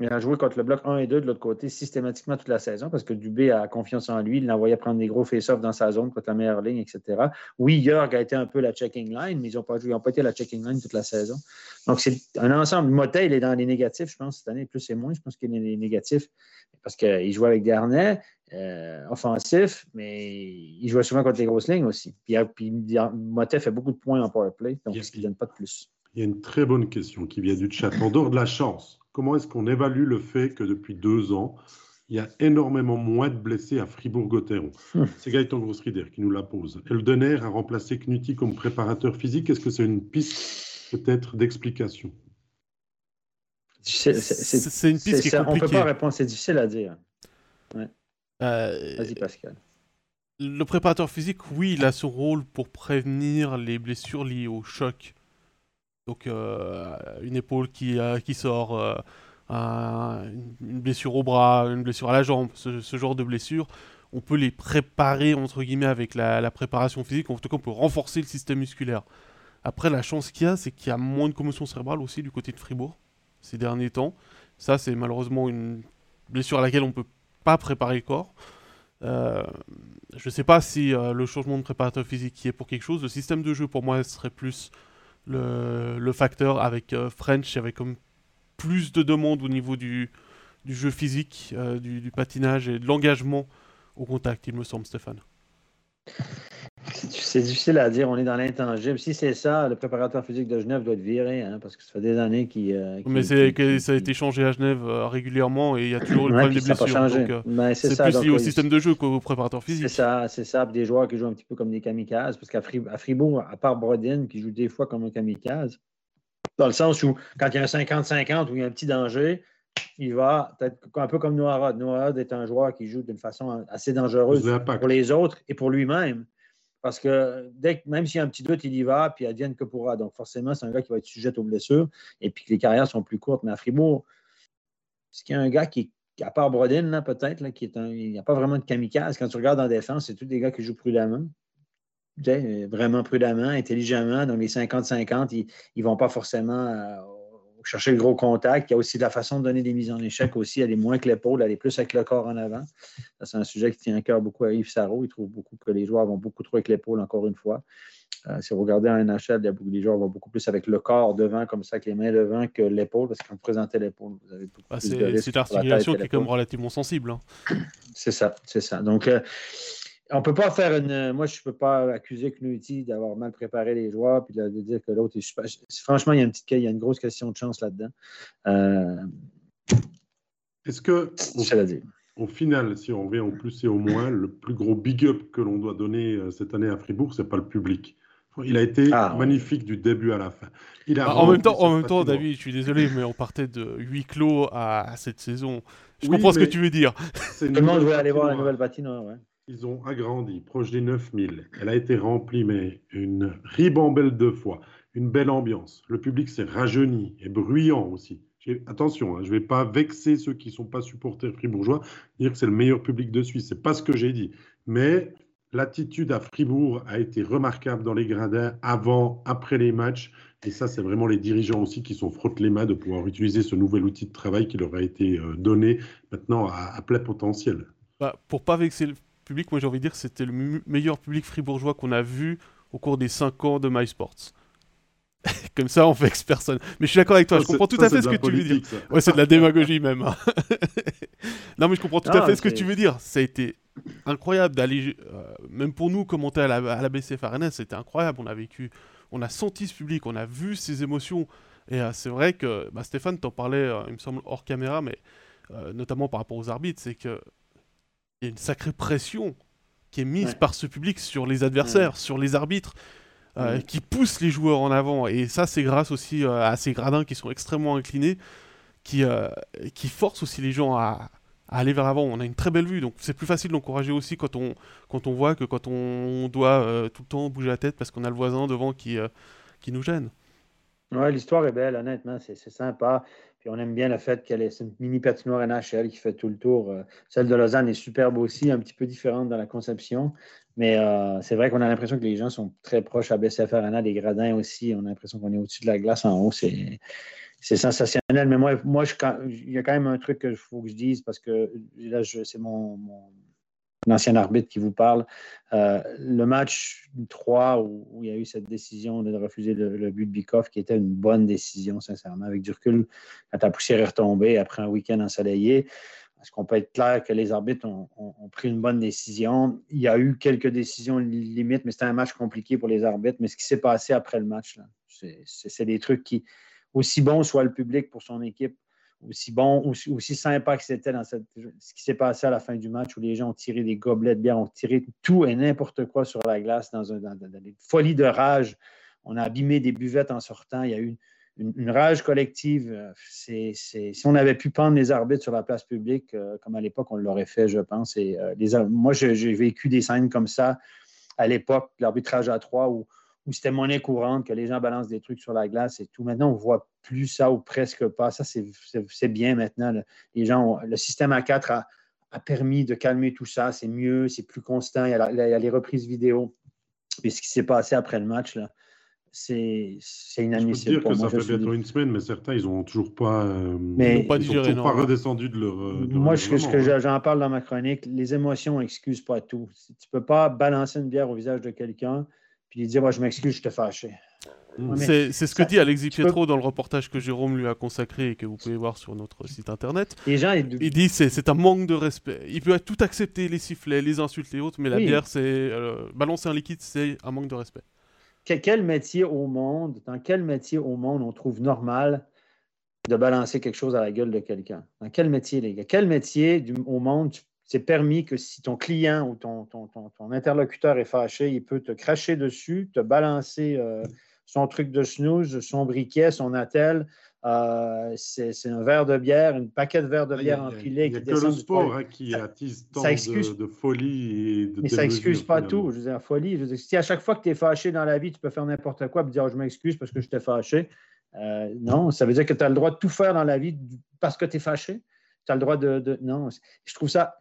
Il a joué contre le bloc 1 et 2 de l'autre côté systématiquement toute la saison parce que Dubé a confiance en lui. Il l'envoyait prendre des gros face-offs dans sa zone contre la meilleure ligne, etc. Oui, Jörg a été un peu la checking line, mais ils n'ont pas, pas été la checking line toute la saison. Donc, c'est un ensemble. Motet, il est dans les négatifs, je pense, cette année, plus et moins. Je pense qu'il est dans les négatifs parce qu'il joue avec Garnet, euh, offensif, mais il jouait souvent contre les grosses lignes aussi. Puis, puis Motet fait beaucoup de points en power play, donc qui ne donne pas de plus. Il y a une très bonne question qui vient du chat. En dehors de la chance, comment est-ce qu'on évalue le fait que depuis deux ans, il y a énormément moins de blessés à Fribourg-Gotteron hum. C'est Gaëtan Grossrider qui nous la pose. Eldener a remplacé Knuti comme préparateur physique. Est-ce que c'est une piste peut-être d'explication? C'est une piste qui est compliquée. On ne peut pas répondre, c'est difficile à dire. Euh, Vas-y Pascal. Le préparateur physique, oui, il a son rôle pour prévenir les blessures liées au choc donc euh, une épaule qui, euh, sort, euh, une blessure au bras, une blessure à la jambe, ce, genre de blessures, on peut les préparer entre guillemets avec la, préparation physique. En tout cas, on peut renforcer le système musculaire. Après, la chance qu'il y a, c'est qu'il y a moins de commotion cérébrale aussi du côté de Fribourg ces derniers temps. Ça, c'est malheureusement une blessure à laquelle on ne peut pas préparer le corps. je ne sais pas si le changement de préparateur physique qui est pour quelque chose. Le système de jeu, pour moi, serait plus le, facteur avec euh, French, il y avait comme plus de demandes au niveau du, du jeu physique, euh, du, patinage et de l'engagement au contact, il me semble, Stéphane. C'est difficile à dire, on est dans l'intangible. Si c'est ça, le préparateur physique de Genève doit être viré, hein, parce que ça fait des années qu'il. Euh, mais ça a été changé à Genève régulièrement et il y a toujours le problème des blessures. Ben, c'est plus lié au système de jeu qu'au préparateur physique. C'est ça, c'est ça. des joueurs qui jouent un petit peu comme des kamikazes, parce qu'à Fribourg, à part Brodin, qui joue des fois comme un kamikaze, dans le sens où quand il y a un 50-50 ou il y a un petit danger, il va peut-être un peu comme Noirad. Noirad est un joueur qui joue d'une façon assez dangereuse pour les autres et pour lui-même. Parce que même s'il y a un petit doute, il y va, puis advienne que pourra. Donc, forcément, c'est un gars qui va être sujet aux blessures et puis que les carrières sont plus courtes. Mais à Fribourg, ce qu'il y a un gars qui, à part Brodin, peut-être, qui est un, il n'y a pas vraiment de kamikaze. Quand tu regardes en défense, c'est tous des gars qui jouent prudemment. Vraiment prudemment, intelligemment. Donc, les 50-50, ils ne vont pas forcément euh, chercher le gros contact. Il y a aussi la façon de donner des mises en échec aussi. Est moins que l'épaule, est plus avec le corps en avant. C'est un sujet qui tient à cœur beaucoup à Yves Sarro. Il trouve beaucoup que les joueurs vont beaucoup trop avec l'épaule, encore une fois. Euh, si vous regardez un NHL, les joueurs vont beaucoup plus avec le corps devant, comme ça, avec les mains devant, que l'épaule, parce vous présentez l'épaule, vous avez beaucoup ah, C'est l'articulation qui est comme relativement sensible. Hein. C'est ça, c'est ça. Donc, euh, on ne peut pas faire une. Moi, je ne peux pas accuser Knuti d'avoir mal préparé les joueurs puis de, dire que l'autre est super. Franchement, il y a une petite il y a une grosse question de chance là-dedans. Euh, Est-ce que. Au, final, si on revient au plus et au moins, le plus gros big up que l'on doit donner euh, cette année à Fribourg, ce n'est pas le public. Il a été ah, magnifique du début à la fin. Il a bah, en même temps, en même temps David, je suis désolé, mais on partait de huis clos à, cette saison. Je comprends ce que tu veux dire. Tout le monde veut aller voir la nouvelle patinoire. Ouais. Ils ont agrandi, proche des 9000. Elle a été remplie, mais une ribambelle de fois. Une belle ambiance. Le public s'est rajeuni et bruyant aussi. Attention, hein, je ne vais pas vexer ceux qui ne sont pas supporters fribourgeois, dire que c'est le meilleur public de Suisse. Ce n'est pas ce que j'ai dit. Mais l'attitude à Fribourg a été remarquable dans les gradins avant, après les matchs. Et ça, c'est vraiment les dirigeants aussi qui sont frottent les mains de pouvoir utiliser ce nouvel outil de travail qui leur a été euh, donné maintenant à, plein potentiel. Bah, pour pas vexer le public, moi j'ai envie de dire que c'était le meilleur public fribourgeois qu'on a vu au cours des 5 ans de MySports. [laughs] Comme ça, on vexe personne. Mais je suis d'accord avec toi, je comprends tout à fait ce que tu veux dire. Ouais, c'est de la démagogie même. Hein. [laughs] non, mais je comprends tout à fait ce que tu veux dire. Ça a été incroyable d'aller, euh, même pour nous, commenter à la, à la BCF Arena, c'était incroyable. On a vécu, on a senti ce public, on a vu ses émotions. Et euh, c'est vrai que bah, Stéphane t'en parlait, euh, il me semble, hors caméra, mais notamment par rapport aux arbitres, c'est que il y a une sacrée pression qui est mise par ce public sur les adversaires, sur les arbitres, euh, qui poussent les joueurs en avant. Et ça, c'est grâce aussi euh, à ces gradins qui sont extrêmement inclinés, qui, euh, qui forcent aussi les gens à, aller vers l'avant. On a une très belle vue, donc c'est plus facile d'encourager aussi quand on, quand on voit que quand on doit tout le temps bouger la tête parce qu'on a le voisin devant qui, qui nous gêne. Ouais, l'histoire est belle, honnêtement, c'est sympa. Puis on aime bien le fait qu'elle est une mini patinoire NHL qui fait tout le tour. Euh, celle de Lausanne est superbe aussi, un petit peu différente dans la conception. Mais euh, c'est vrai qu'on a l'impression que les gens sont très proches à BCF Arena, des gradins aussi. On a l'impression qu'on est au-dessus de la glace en haut. C'est c'est sensationnel. Mais moi, moi il y a quand même un truc qu'il faut que je dise parce que là, c'est mon, ancien arbitre qui vous parle. Euh, le match 3 où, il y a eu cette décision de refuser le, but de Bikoff, qui était une bonne décision, sincèrement, avec du recul, quand la poussière est retombée après un week-end ensoleillé. Est-ce qu'on peut être clair que les arbitres ont, pris une bonne décision? Il y a eu quelques décisions limites, mais c'était un match compliqué pour les arbitres. Mais ce qui s'est passé après le match, c'est des trucs qui, aussi bon soit le public pour son équipe, aussi bon, aussi, sympa que c'était dans ce qui s'est passé à la fin du match où les gens ont tiré des gobelets de bière, ont tiré tout et n'importe quoi sur la glace dans, des folies de rage. On a abîmé des buvettes en sortant. Il y a eu une, rage collective. Si on avait pu prendre les arbitres sur la place publique, euh, comme à l'époque, on l'aurait fait, je pense. Et, euh, moi, j'ai, vécu des scènes comme ça à l'époque, l'arbitrage à trois, où, où c'était monnaie courante, que les gens balancent des trucs sur la glace et tout. Maintenant, on ne voit plus ça ou presque pas. Ça, c'est, bien maintenant. Les gens le système A4 a, a, permis de calmer tout ça. C'est mieux, c'est plus constant. Il y, a, il y a les reprises vidéo. Et ce qui s'est passé après le match, là, c'est inadmissible. Je peux dire que ça fait bientôt une semaine, mais certains, ils n'ont toujours pas, euh, mais, pas, toujours pas redescendu de leur. Euh, moi, ce que j'en parle dans ma chronique, les émotions n'excusent pas tout. Tu ne peux pas balancer une bière au visage de quelqu'un puis lui dire moi, Je m'excuse, je te fâché. c'est ce que dit Alexis Pietro dans le reportage que Jérôme lui a consacré et que vous pouvez voir sur notre site internet. Les gens, il dit c'est c'est un manque de respect. Il peut tout accepter, les sifflets, les insultes et autres, mais la bière, c'est euh, balancer un liquide, c'est un manque de respect quel métier au monde, dans quel métier au monde on trouve normal de balancer quelque chose à la gueule de quelqu'un? Dans quel métier, les gars? Quel métier au monde c'est permis que si ton client ou ton, ton, interlocuteur est fâché, il peut te cracher dessus, te balancer euh, son truc de snooze, son briquet, son attel, euh, c'est un verre de bière, une paquet de verres de bière empilés. Il n'y a, que le sport hein, qui attise tant de, folie et de Mais ça n'excuse pas tout. Je veux dire, folie. Je veux si à chaque fois que tu es fâché dans la vie, tu peux faire n'importe quoi et dire oh, je m'excuse parce que je t'ai fâché. Euh, non, ça veut dire que tu as le droit de tout faire dans la vie parce que tu es fâché. Tu as le droit de, Non, je trouve ça.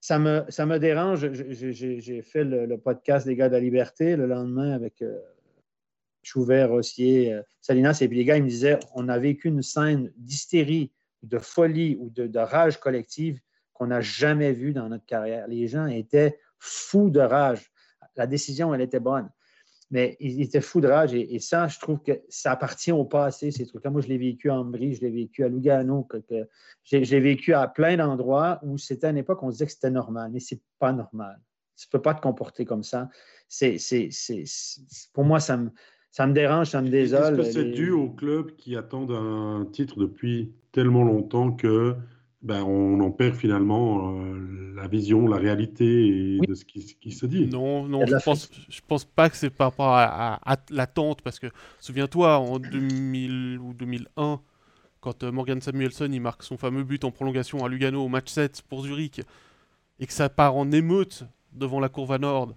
Ça me, dérange. J'ai fait le, podcast des gars de la liberté le lendemain avec. Euh, Chouvert, Rossier, euh, Salinas, et puis les gars, ils me disaient on a vécu une scène d'hystérie, de folie ou de, rage collective qu'on n'a jamais vue dans notre carrière. Les gens étaient fous de rage. La décision, elle était bonne. Mais ils étaient fous de rage et, ça, je trouve que ça appartient au passé, ces trucs-là. Moi, je l'ai vécu à Ambry, je l'ai vécu à Lugano, que, je l'ai vécu à plein d'endroits où c'était à une époque, on disait que c'était normal, mais c'est pas normal. Tu ne peux pas te comporter comme ça. C'est, pour moi, ça me, ça me dérange, ça me désole. Est-ce que c'est dû aux clubs qui attendent un titre depuis tellement longtemps que ben, on en perd finalement euh, la vision, la réalité de ce qui, se dit. Non, non, je pense, je pense pas que c'est par rapport à, l'attente, parce que souviens-toi, en 2000 ou 2001, quand euh, Morgan Samuelson il marque son fameux but en prolongation à Lugano au match 7 pour Zurich, et que ça part en émeute devant la courve à Nord,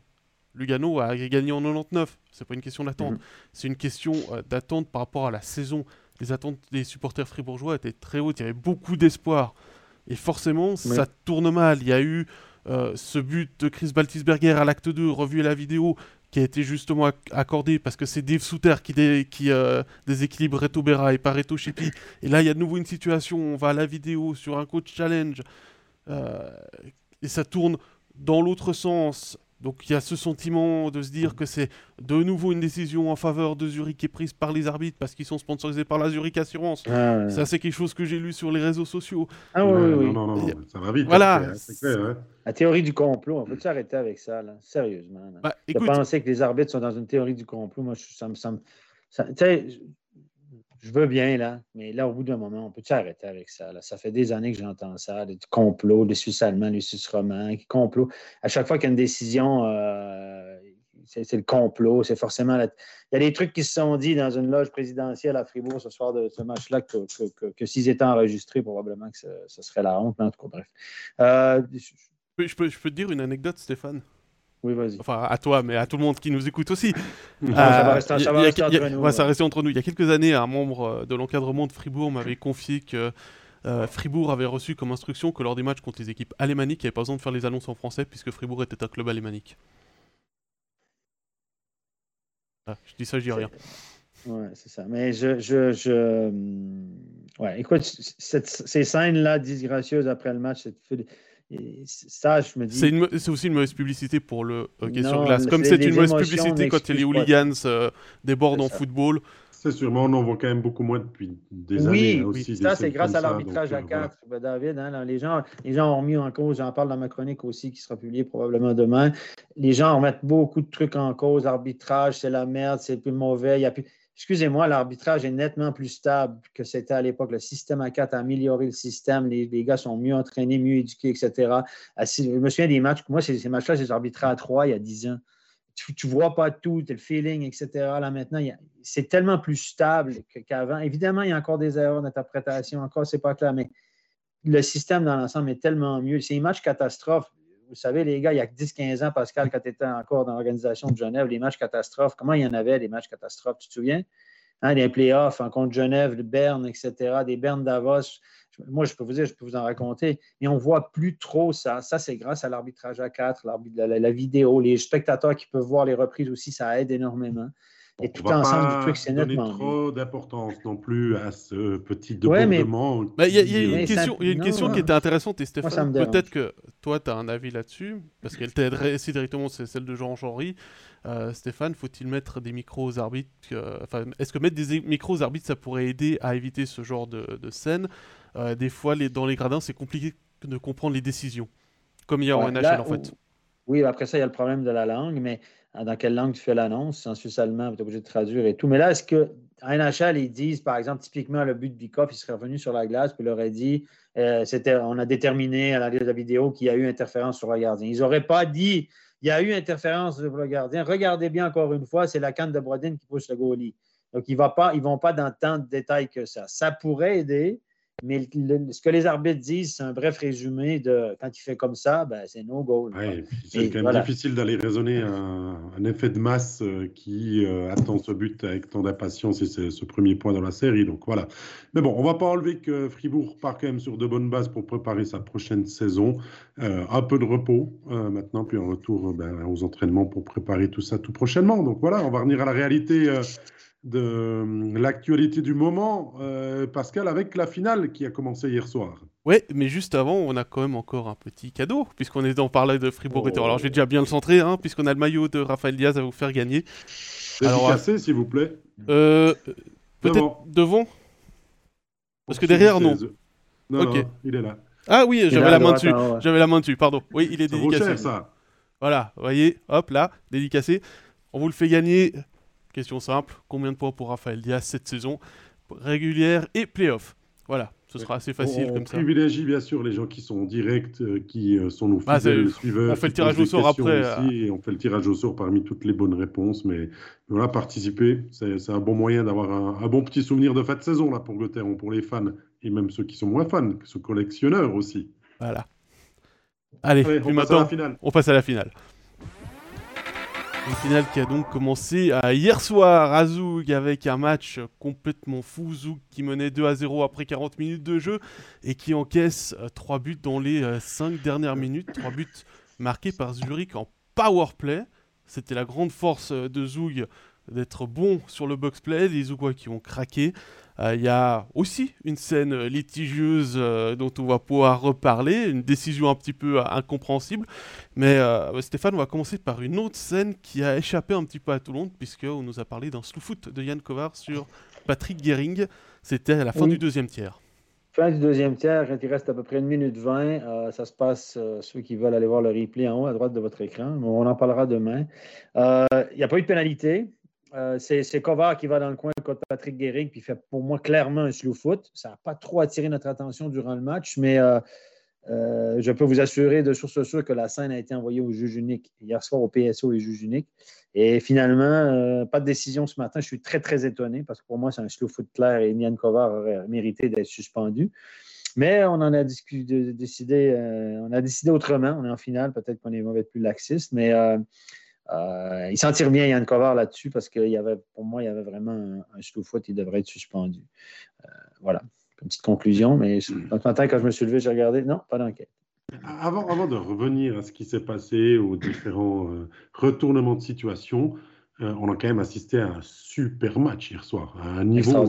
Lugano a gagné en 99. C'est pas une question d'attente. Mhm. C'est une question euh, d'attente par rapport à la saison. Les attentes des supporters fribourgeois étaient très hautes. Il y avait beaucoup d'espoir. Et forcément, ça tourne mal. Il y a eu euh, ce but de Chris Baltisberger à l'acte 2, revu à la vidéo, qui a été justement accordé parce que c'est Dave Souter qui, qui euh, déséquilibre Reto Berra et pas Reto Chipi. Et là, il y a de nouveau une situation. On va à la vidéo sur un coach challenge. et ça tourne dans l'autre sens donc il y a ce sentiment de se dire que c'est de nouveau une décision en faveur de Zurich qui est prise par les arbitres parce qu'ils sont sponsorisés par la Zurich Assurance. Ah, ça, c'est quelque chose que j'ai lu sur les réseaux sociaux. Ah oui, oui, oui. Non, non, non, ça va vite. Voilà. clair, La théorie du complot, on peut s'arrêter avec ça, là? sérieusement. Bah, de penser que les arbitres sont dans une théorie du complot, moi, ça me... Ça, ça, je veux bien, là, mais là, au bout d'un moment, on peut s'arrêter avec ça? Là? Ça fait des années que j'entends ça, des complots, des Suisses allemands, des Suisses romains, des complots. À chaque fois qu'il y a une décision, euh, c'est le complot, c'est forcément. Il y a des trucs qui se sont dit dans une loge présidentielle à Fribourg ce soir de ce match-là que, que, s'ils étaient enregistrés, probablement que ce, serait la honte. En tout cas, bref. Euh, je, peux, je peux te dire une anecdote, Stéphane? Oui, vas-y. Enfin, à toi, mais à tout le monde qui nous écoute aussi. [laughs] ça va rester, entre nous. ça rester entre nous. Il y a quelques années, un membre euh, de l'encadrement de Fribourg m'avait confié que euh, Fribourg avait reçu comme instruction que lors des matchs contre les équipes alémaniques, il n'y avait pas besoin de faire les annonces en français puisque Fribourg était un club alémanique. Ah, je dis ça, je dis rien. Oui, c'est ça. Mais je. je, je... Hum, ouais, écoute, ces scènes-là disgracieuses après le match, ça, je me dis. C'est aussi une mauvaise publicité pour le hockey sur glace. Comme c'est une mauvaise publicité quand les hooligans euh, débordent en football. C'est sûrement, on en voit quand même beaucoup moins depuis des années. oui, ça, c'est grâce à l'arbitrage à 4, euh, David. Hein, les, gens, les gens ont mis en cause, j'en parle dans ma chronique aussi, qui sera publiée probablement demain. Les gens remettent beaucoup de trucs en cause. L'arbitrage, c'est la merde, c'est plus mauvais. Il y a plus... Excusez-moi, l'arbitrage est nettement plus stable que c'était à l'époque. Le système a 4 a amélioré le système. Les, gars sont mieux entraînés, mieux éduqués, etc. Je me souviens des matchs. Moi, ces, ces matchs-là, j'ai arbitré à 3 il y a 10 ans tu ne vois pas tout, tu le feeling, etc. Là, maintenant, c'est tellement plus stable qu'avant. Évidemment, il y a encore des erreurs d'interprétation, encore, c'est pas clair, mais le système dans l'ensemble est tellement mieux. C'est un match catastrophe. Vous savez, les gars, il y a 10-15 ans, Pascal, quand tu étais encore dans l'organisation de Genève, les matchs catastrophes, comment il y en avait, des matchs catastrophes, tu te souviens? Hein, les playoffs en contre Genève, Berne, etc., des Berne Davos moi, je peux vous dire, je peux vous en raconter, mais on ne voit plus trop ça. Ça, c'est grâce à l'arbitrage à 4, la, la, vidéo, les spectateurs qui peuvent voir les reprises aussi, ça aide énormément. Et tout ensemble du truc, c'est nettement. trop d'importance non plus à ce petit débordement. Il y, a une question, y a une question qui était intéressante, et Stéphane, peut-être que toi, tu as un avis là-dessus, parce qu'elle t'aiderait si directement, c'est celle de Jean Jory. Euh, Stéphane, faut-il mettre des micros aux arbitres enfin, Est-ce que mettre des micros aux arbitres, ça pourrait aider à éviter ce genre de, de scène? Euh, Des fois, les, dans les gradins, c'est compliqué de comprendre les décisions, comme il y a en NHL en fait. Oui, après ça, il y a le problème de la langue, mais euh, dans quelle langue tu fais l'annonce, en suisse allemand, tu es obligé de traduire et tout. Mais là, est-ce que en NHL, ils disent, par exemple, typiquement le but de Bikoff, il serait revenu sur la glace, puis il aurait dit, euh, on a déterminé à la de la vidéo qu'il y a eu interférence sur le gardien. Ils n'auraient pas dit, il y a eu interférence sur le gardien. Regardez bien encore une fois, c'est la canne de Brodin qui pousse le goalie. Donc, ils ne vont pas dans tant de détails que ça. Ça pourrait aider, mais ce que les arbitres disent, c'est un bref résumé de quand il fait comme ça, ben, c'est no goal. c'est quand même difficile d'aller raisonner un, un, effet de masse euh, qui euh, attend ce but avec tant d'impatience et ce premier point dans la série. Donc voilà. Mais bon, on va pas enlever que Fribourg part quand même sur de bonnes bases pour préparer sa prochaine saison. Euh, un peu de repos maintenant, puis un retour ben, aux entraînements pour préparer tout ça tout prochainement. Donc voilà, on va revenir à la réalité de euh, l'actualité du moment, euh, Pascal, avec la finale qui a commencé hier soir. Oui, mais juste avant, on a quand même encore un petit cadeau, puisqu'on est dans parler de Fribourg. Oh. Alors, je vais déjà bien le centrer, hein, puisqu'on a le maillot de Raphaël Diaz à vous faire gagner. Dédicacé, s'il vous plaît. Euh, Peut-être devant. Parce que derrière, non. Non, non, il est là. Ah oui, j'avais la main dessus. J'avais la main dessus, pardon. Oui, il est dédicacé. ça. Voilà, vous voyez, hop là, dédicacé. On vous le fait gagner Question simple, combien de points pour Raphaël Diaz cette saison régulière et playoff? Voilà, ce sera assez facile on comme ça. On privilégie bien sûr les gens qui sont directs, euh, qui euh, sont nos ah, fidèles suiveurs. On fait le tirage au sort après. Aussi, euh. et on fait le tirage au sort parmi toutes les bonnes réponses. Mais voilà, participer, c'est un bon moyen d'avoir un, bon petit souvenir de fin de saison là, pour Gauthieron, pour les fans, et même ceux qui sont moins fans, ceux collectionneurs aussi. Voilà. Allez, on, passe à la finale. on passe à la finale. Une finale qui a donc commencé euh, hier soir à Zoug avec un match complètement fou. Zoug qui menait 2 à 0 après 40 minutes de jeu et qui encaisse 3 euh, buts dans les 5 euh, dernières minutes. 3 buts marqués par Zurich en power play. C'était la grande force de Zoug d'être bon sur le box play. Les Zougois qui ont craqué. Euh, il y a aussi une scène litigieuse euh, dont on va pouvoir reparler, une décision un petit peu euh, incompréhensible. Mais Stéphane, on va commencer par une autre scène qui a échappé un petit peu à tout le monde, puisqu'on nous a parlé d'un slow foot de Yann Kovar sur Patrick Gehring. C'était à la fin du deuxième tiers. Fin du deuxième tiers, il reste à peu près une minute vingt. ça se passe, ceux qui veulent aller voir le replay en haut à droite de votre écran. On en parlera demain. Il n'y a pas eu de pénalité. Euh, c'est Kovar qui va dans le coin contre Patrick Guérig, puis fait pour moi clairement un slow foot. Ça n'a pas trop attiré notre attention durant le match, mais euh, euh, je peux vous assurer de source sûre que la scène a été envoyée au juge unique hier soir au PSO et juge unique. Et finalement, pas de décision ce matin. Je suis très, très étonné parce que pour moi, c'est un slow foot clair et Nian Kovar aurait mérité d'être suspendu. Mais on en a décidé, on a décidé autrement. On est en finale, peut-être qu'on est mauvais plus laxiste, mais euh, il s'en tire bien, Yann Kovar, là-dessus, parce que y avait, pour moi, il y avait vraiment un, un foot, il devrait être suspendu. Euh, voilà, une petite conclusion, mais ce hmm. matin, quand je me suis levé, j'ai regardé, non, pas d'enquête. Avant, avant de revenir à ce qui s'est passé, aux différents euh, retournements de situation, on a quand même assisté à un super match hier soir, à un niveau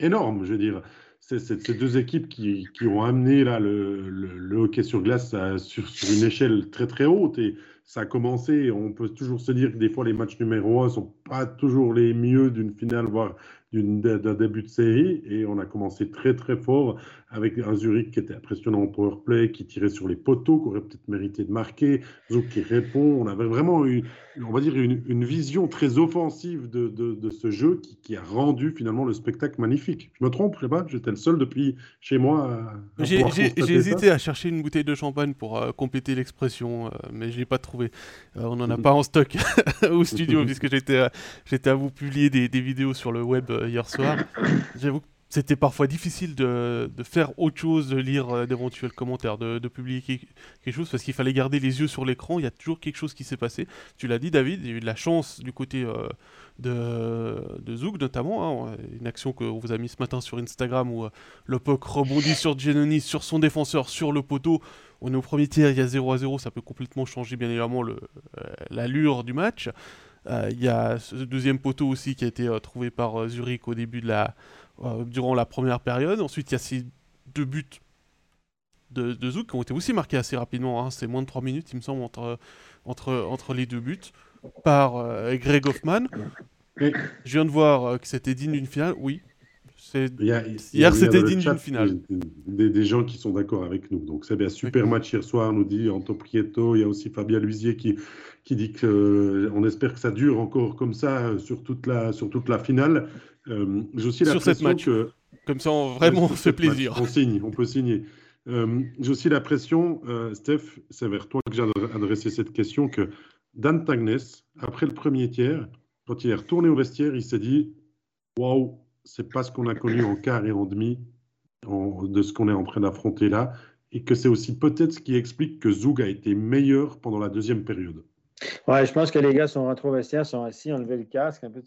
énorme, je veux dire c'est ces deux équipes qui, qui, ont amené là, le, le, hockey sur glace sur, sur, une échelle très très haute. Et ça a commencé, on peut toujours se dire que des fois les matchs numéro 1 ne sont pas toujours les mieux d'une finale, voire d'un début de série. Et on a commencé très très fort avec un Zurich qui était impressionnant en powerplay, qui tirait sur les poteaux, qui aurait peut-être mérité de marquer, Zouk qui répond. On avait vraiment eu, on va dire, une, une vision très offensive de, de, de ce jeu qui, qui, a rendu finalement le spectacle magnifique. Je me trompe, je sais pas, j'étais le seul depuis chez moi. J'ai hésité à chercher une bouteille de champagne pour euh, compléter l'expression, euh, mais je n'ai pas trouvé. Euh, on n'en a pas en stock [laughs] au studio, [laughs] puisque j'étais j'étais à vous publier des, des, vidéos sur le web hier soir. [coughs] J'avoue que c'était parfois difficile de, faire autre chose, de lire euh, d'éventuels commentaires, de, publier quelque chose, parce qu'il fallait garder les yeux sur l'écran. Il y a toujours quelque chose qui s'est passé. Tu l'as dit, David, il y a eu de la chance du côté euh, de, de Zouk, notamment. Hein. une action qu'on vous a mis ce matin sur Instagram où euh, le POC rebondit sur Giannoni, sur son défenseur, sur le poteau. On est au premier tiers, il y a 0 à 0. Ça peut complètement changer, bien évidemment, l'allure du match. Il y a ce deuxième poteau aussi qui a été trouvé par Zurich au début de la euh, durant la première période. Ensuite, il y a ces deux buts de, de Zouk qui ont été aussi marqués assez rapidement. Hein. C'est moins de 3 minutes, il me semble, entre, entre, entre les deux buts par euh, Greg Hoffman. Je viens de voir euh, que c'était digne d'une finale. Oui. Hier, c'était digne d'une finale. Des, des, gens qui sont d'accord avec nous. Donc, c'est bien. Super match hier soir, nous dit Anto Prieto. Il y a aussi Fabien Luisier qui, qui dit qu'on espère que ça dure encore comme ça sur toute la, sur toute la finale. Euh, j'ai aussi Sur cette match. Que... Comme ça, on, vraiment, on [laughs] fait plaisir. On signe, on peut signer. Euh, j'ai aussi l'impression, euh, Steph, c'est vers toi que j'ai adressé cette question, que Dan Tagnes, après le premier tiers, quand il est retourné au vestiaire, il s'est dit Waouh, c'est pas ce qu'on a connu en quart et en demi de ce qu'on est en train d'affronter là. Et que c'est aussi peut-être ce qui explique que Zoug a été meilleur pendant la deuxième période. Ouais, je pense que les gars sont rentrés au vestiaire, sont assis, ont levé le casque un peu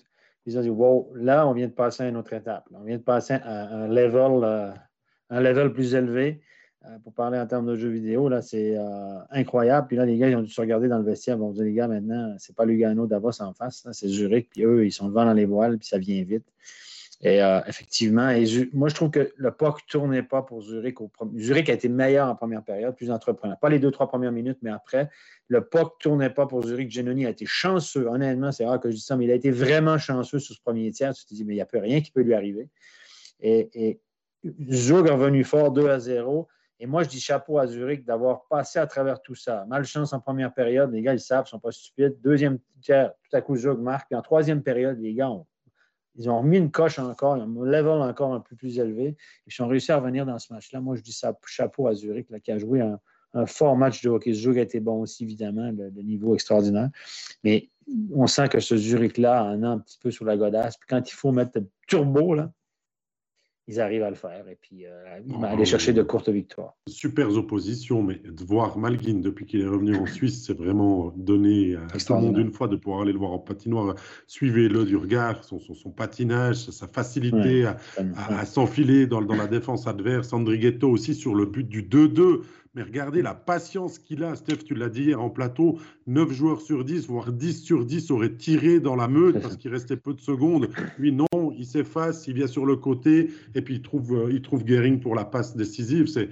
ils ont dit Wow, là, on vient de passer à une autre étape. On vient de passer à un level, euh, un level plus élevé. Euh, pour parler en termes de jeux vidéo, là, c'est euh, incroyable. Puis là, les gars, ils ont dû se regarder dans le vestiaire. Bon, les gars, maintenant, c'est pas Lugano Davos en face, c'est Zurich. Puis eux, ils sont devant dans les voiles, puis ça vient vite. Et effectivement, et moi, je trouve que le POC ne tournait pas pour Zurich. Au Zurich a été meilleur en première période, plus entrepreneur. Pas les deux, trois premières minutes, mais après. Le POC ne tournait pas pour Zurich. Genoni a été chanceux. Honnêtement, c'est rare que je dise ça, mais il a été vraiment chanceux sur ce premier tiers. Tu te dis, mais il n'y a plus rien qui peut lui arriver. Et, et est revenu fort 2 à 0. Et moi, je dis chapeau à Zurich d'avoir passé à travers tout ça. Malchance en première période, les gars, ils savent, ils ne sont pas stupides. Deuxième tiers, tout à coup, Zug marque. Puis en troisième période, les gars, ils ont remis une coche encore, un level encore un peu plus élevé. Ils ont réussi à revenir dans ce match-là. Moi, je dis ça, chapeau à Zurich, qui a joué un, un fort match de hockey. Ce jeu a été bon aussi, évidemment, le, niveau extraordinaire. Mais on sent que ce Zurich-là en a un petit peu sur la godasse. Puis quand il faut mettre le turbo, là, ils arrivent à le faire. Et puis, euh, ils vont aller chercher de courtes victoires. Super opposition, mais de voir Malguin depuis qu'il est revenu en Suisse, c'est vraiment donné à tout le monde une fois de pouvoir aller le voir en patinoire. Suivez-le du regard, son, son, patinage, sa facilité à, s'enfiler dans, dans, la défense adverse. Andrighetto aussi sur le but du 2-2. Mais regardez la patience qu'il a, Steph, tu l'as dit hier en plateau, 9 joueurs sur 10, voire 10 sur 10 auraient tiré dans la meute parce qu'il restait peu de secondes. Lui, non, il s'efface, il vient sur le côté et puis il trouve, euh, il trouve Gehring pour la passe décisive. C'est,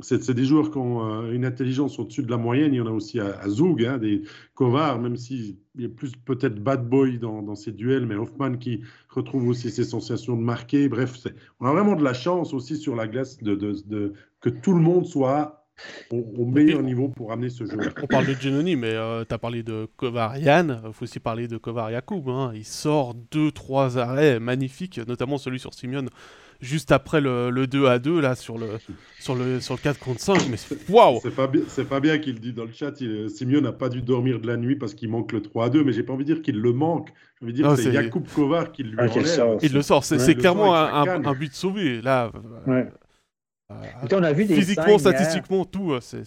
c'est, des joueurs qui ont euh, une intelligence au-dessus de la moyenne. Il y en a aussi à, Zoug, hein, des Kovar, même s'il est plus peut-être bad boy dans, dans ses duels, mais Hoffman qui retrouve aussi ses sensations de marquer. Bref, on a vraiment de la chance aussi sur la glace de, de, de que tout le monde soit au, meilleur niveau pour amener ce jeu. On parle de Genoni, mais euh, tu as parlé de Kovarian, il faut aussi parler de Kovar Yacoub. Hein. Il sort deux, trois arrêts magnifiques, notamment celui sur Simeon juste après le, 2 à 2 là sur le sur le sur le 4 contre 5 mais waouh! C'est pas bien c'est pas bien qu'il dit dans le chat Simeon n'a pas dû dormir de la nuit parce qu'il manque le 3 à 2 mais j'ai pas envie de dire qu'il le manque. J'ai envie de dire c'est Yacoub Kovar qui lui enlève. il le sort c'est clairement un, un, but sauvé là. Ouais. Euh, on a vu des physiquement, statistiquement, tout, euh, c'est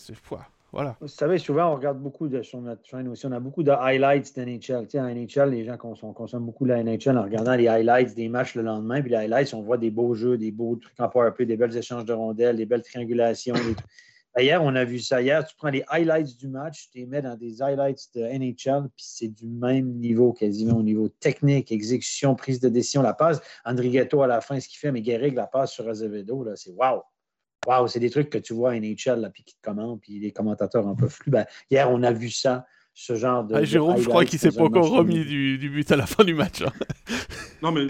Vous savez, souvent, on regarde beaucoup sur notre chaîne aussi, on a beaucoup de highlights d'NHL. Tu sais, NHL, les gens consomment, beaucoup la NHL en regardant les highlights des matchs le lendemain. Puis les highlights, on voit des beaux jeux, des beaux trucs en powerplay, des belles échanges de rondelles, des belles triangulations. Ben, hier, on a vu ça. Hier, tu prends les highlights du match, tu les mets dans des highlights de NHL, puis c'est du même niveau quasiment au niveau technique, exécution, prise de décision, la passe. Andrighetto à la fin, ce qu'il fait, mais Guerrig la passe sur Azevedo, c'est wow! Wow, c'est des trucs que tu vois à NHL, là, puis qui te commandent, puis les commentateurs en peuvent plus. Ben, hier, on a vu ça ce genre de. Ah, Jérôme, je crois qu'il s'est pas encore remis du, but à la fin du match. Hein. [laughs] non, mais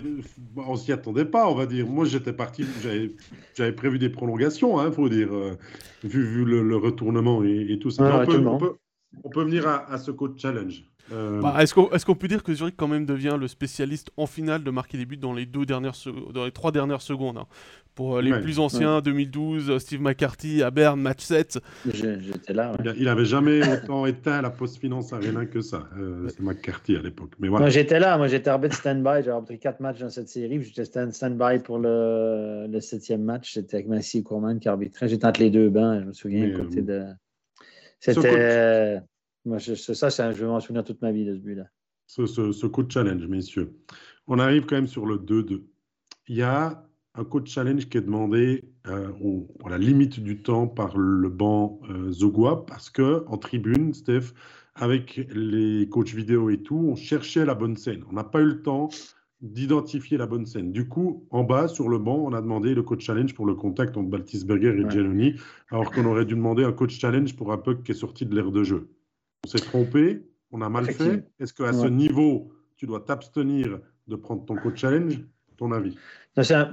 on s'y attendait pas, on va dire. Moi, j'étais parti, j'avais prévu des prolongations, il hein, faut dire, euh, vu, vu le, retournement et, tout ça. on, peut, on, peut, on, peut, venir à, ce coach challenge. Euh, bah, est-ce qu'on est peut dire que Zurich quand même devient le spécialiste en finale de marquer des buts dans les deux dernières dans les trois dernières secondes hein pour euh, les plus anciens, 2012, euh, Steve McCarthy à Berne, match 7. J'étais là. Il n'avait jamais autant éteint la Post-Finance Arena que ça. Euh, c'est McCarthy à l'époque. Mais voilà. Moi, j'étais là. Moi, j'étais arbitre stand-by. J'ai arbitré quatre matchs dans cette série. J'étais stand-by pour le, le, septième match. C'était avec Massy Courman qui arbitrait. J'étais entre les deux bancs. Je me souviens. côté de... C'était. Moi, je, ça, je vais m'en souvenir toute ma vie de ce but-là. Ce, ce, ce coup de challenge, messieurs. On arrive quand même sur le 2-2. Il y a un coach challenge qui est demandé euh, à la limite du temps par le banc euh, Zogua parce que en tribune, Steph, avec les coachs vidéo et tout, on cherchait la bonne scène. On n'a pas eu le temps d'identifier la bonne scène. Du coup, en bas, sur le banc, on a demandé le coach challenge pour le contact entre Baltisberger et ouais. alors qu'on aurait dû demander un coach challenge pour un puck qui est sorti de l'aire de jeu. On s'est trompé, on a mal fait. Est-ce qu'à ce niveau, tu dois t'abstenir de prendre ton coach challenge? Ton avis?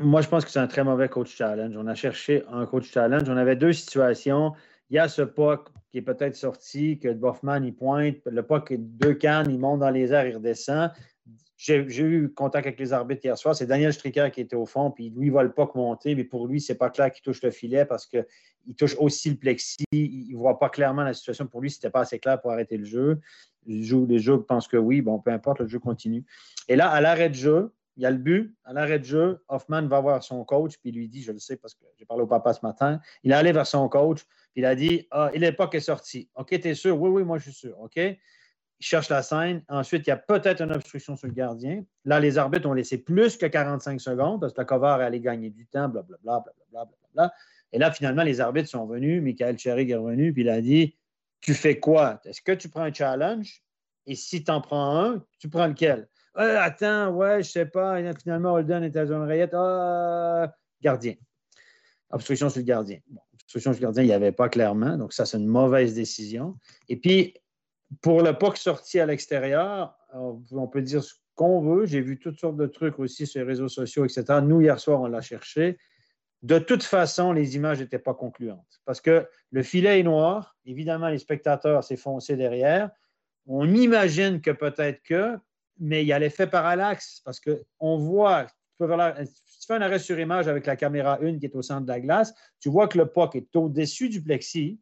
Moi, je pense que c'est un très mauvais coach challenge. On a cherché un coach challenge. On avait deux situations. Il y a ce puck qui est peut-être sorti, que Boffman, il pointe. Le puck, deux cannes, il monte dans les airs, il redescend. J'ai eu contact avec les arbitres hier soir. C'est Daniel Stricker qui était au fond, puis lui, il voit le puck monter, mais pour lui, c'est pas clair qu'il touche le filet parce qu'il touche aussi le plexi. Il ne voit pas clairement la situation. Pour lui, ce n'était pas assez clair pour arrêter le jeu. Les joueurs pensent que oui, bon, peu importe, le jeu continue. Et là, à l'arrêt de jeu, il y a le but, à l'arrêt de jeu, Hoffman va voir son coach, puis il lui dit, je le sais parce que j'ai parlé au papa ce matin, il est allé vers son coach, puis il a dit, ah, pas est sorti. OK, tu es sûr? Oui, oui, moi je suis sûr. OK? Il cherche la scène. Ensuite, il y a peut-être une obstruction sur le gardien. Là, les arbitres ont laissé plus que 45 secondes parce que le cover allait gagner du temps, blablabla, blablabla, bla. Et là, finalement, les arbitres sont venus. Michael Cherry est revenu, puis il a dit, tu fais quoi? Est-ce que tu prends un challenge? Et si tu en prends un, tu prends lequel? attends, ouais, je sais pas. Finalement, Holden était à zone rayette. Ah, gardien. Obstruction sur le gardien. obstruction sur le gardien, il n'y avait pas clairement. Donc, ça, c'est une mauvaise décision. Et puis, pour le POC sorti à l'extérieur, on peut dire ce qu'on veut. J'ai vu toutes sortes de trucs aussi sur les réseaux sociaux, etc. Nous, hier soir, on l'a cherché. De toute façon, les images n'étaient pas concluantes parce que le filet est noir. Évidemment, les spectateurs s'est foncé derrière. On imagine que peut-être que, mais il y a l'effet parallaxe parce qu'on voit, tu, fais un arrêt sur image avec la caméra 1 qui est au centre de la glace, tu vois que le puck est au-dessus du plexi,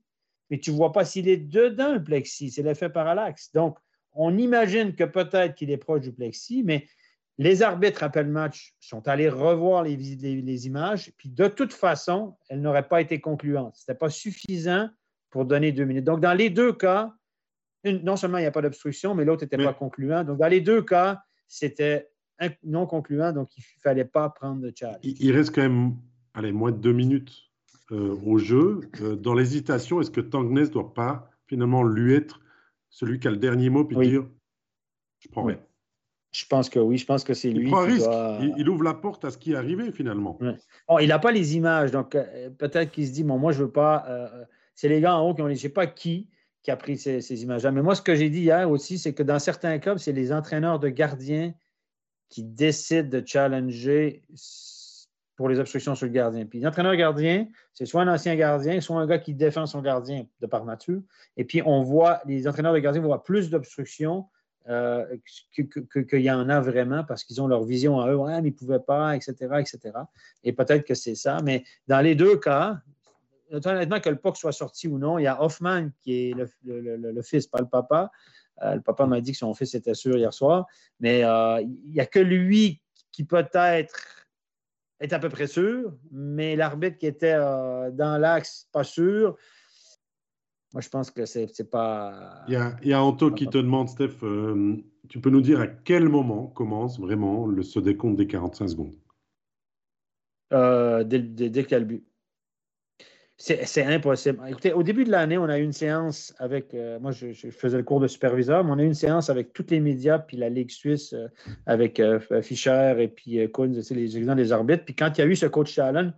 mais tu ne vois pas s'il est dedans le plexi. C'est l'effet parallaxe. Donc, on imagine que peut-être qu'il est proche du plexi, mais les arbitres après le match sont allés revoir les, les images, puis de toute façon, elles n'auraient pas été concluantes. Ce n'était pas suffisant pour donner deux minutes. Donc, dans les deux cas, non seulement il n'y a pas d'obstruction, mais l'autre n'était pas concluant. Donc, dans les deux cas, c'était non concluant, donc il ne fallait pas prendre de challenge. Il, reste quand même allez, moins de deux minutes euh, au jeu. Euh, dans l'hésitation, est-ce que Tangnes ne doit pas finalement lui être celui qui a le dernier mot puis dire Je prends Je pense que oui, je pense que c'est lui. Il prend un risque. Il, ouvre la porte à ce qui est arrivé finalement. Bon, il n'a pas les images, donc euh, peut-être qu'il se dit bon, moi je veux pas. c'est les gars en haut qui ont les. Je ne sais pas qui, qui a pris ces, images-là. Mais moi, ce que j'ai dit hier aussi, c'est que dans certains clubs, c'est les entraîneurs de gardiens qui décident de challenger pour les obstructions sur le gardien. Puis l'entraîneur gardien, c'est soit un ancien gardien, soit un gars qui défend son gardien de par nature. Et puis on voit, les entraîneurs de gardiens voient plus d'obstructions euh, qu'il y en a vraiment parce qu'ils ont leur vision à eux. Ouais, mais ils ne pouvaient pas, etc., etc. Et peut-être que c'est ça. Mais dans les deux cas, honnêtement, que le POC soit sorti ou non, il y a Hoffman qui est le, fils, pas le papa. Euh, le papa m'a dit que son fils était sûr hier soir, mais euh, il n'y a que lui qui peut-être est à peu près sûr, mais l'arbitre qui était euh, dans l'axe, pas sûr. Moi, je pense que c'est pas. Il y a, il y a Anto qui te demande, Steph, tu peux nous dire à quel moment commence vraiment le, ce décompte des 45 secondes? Dès, dès, dès qu'il y a le but. C'est impossible. Écoutez, au début de l'année, on a eu une séance avec. Euh, moi, je, faisais le cours de superviseur, mais on a eu une séance avec tous les médias, puis la Ligue suisse, euh, avec euh, Fischer et puis Kuhn, les exemples des arbitres. Puis quand il y a eu ce coach challenge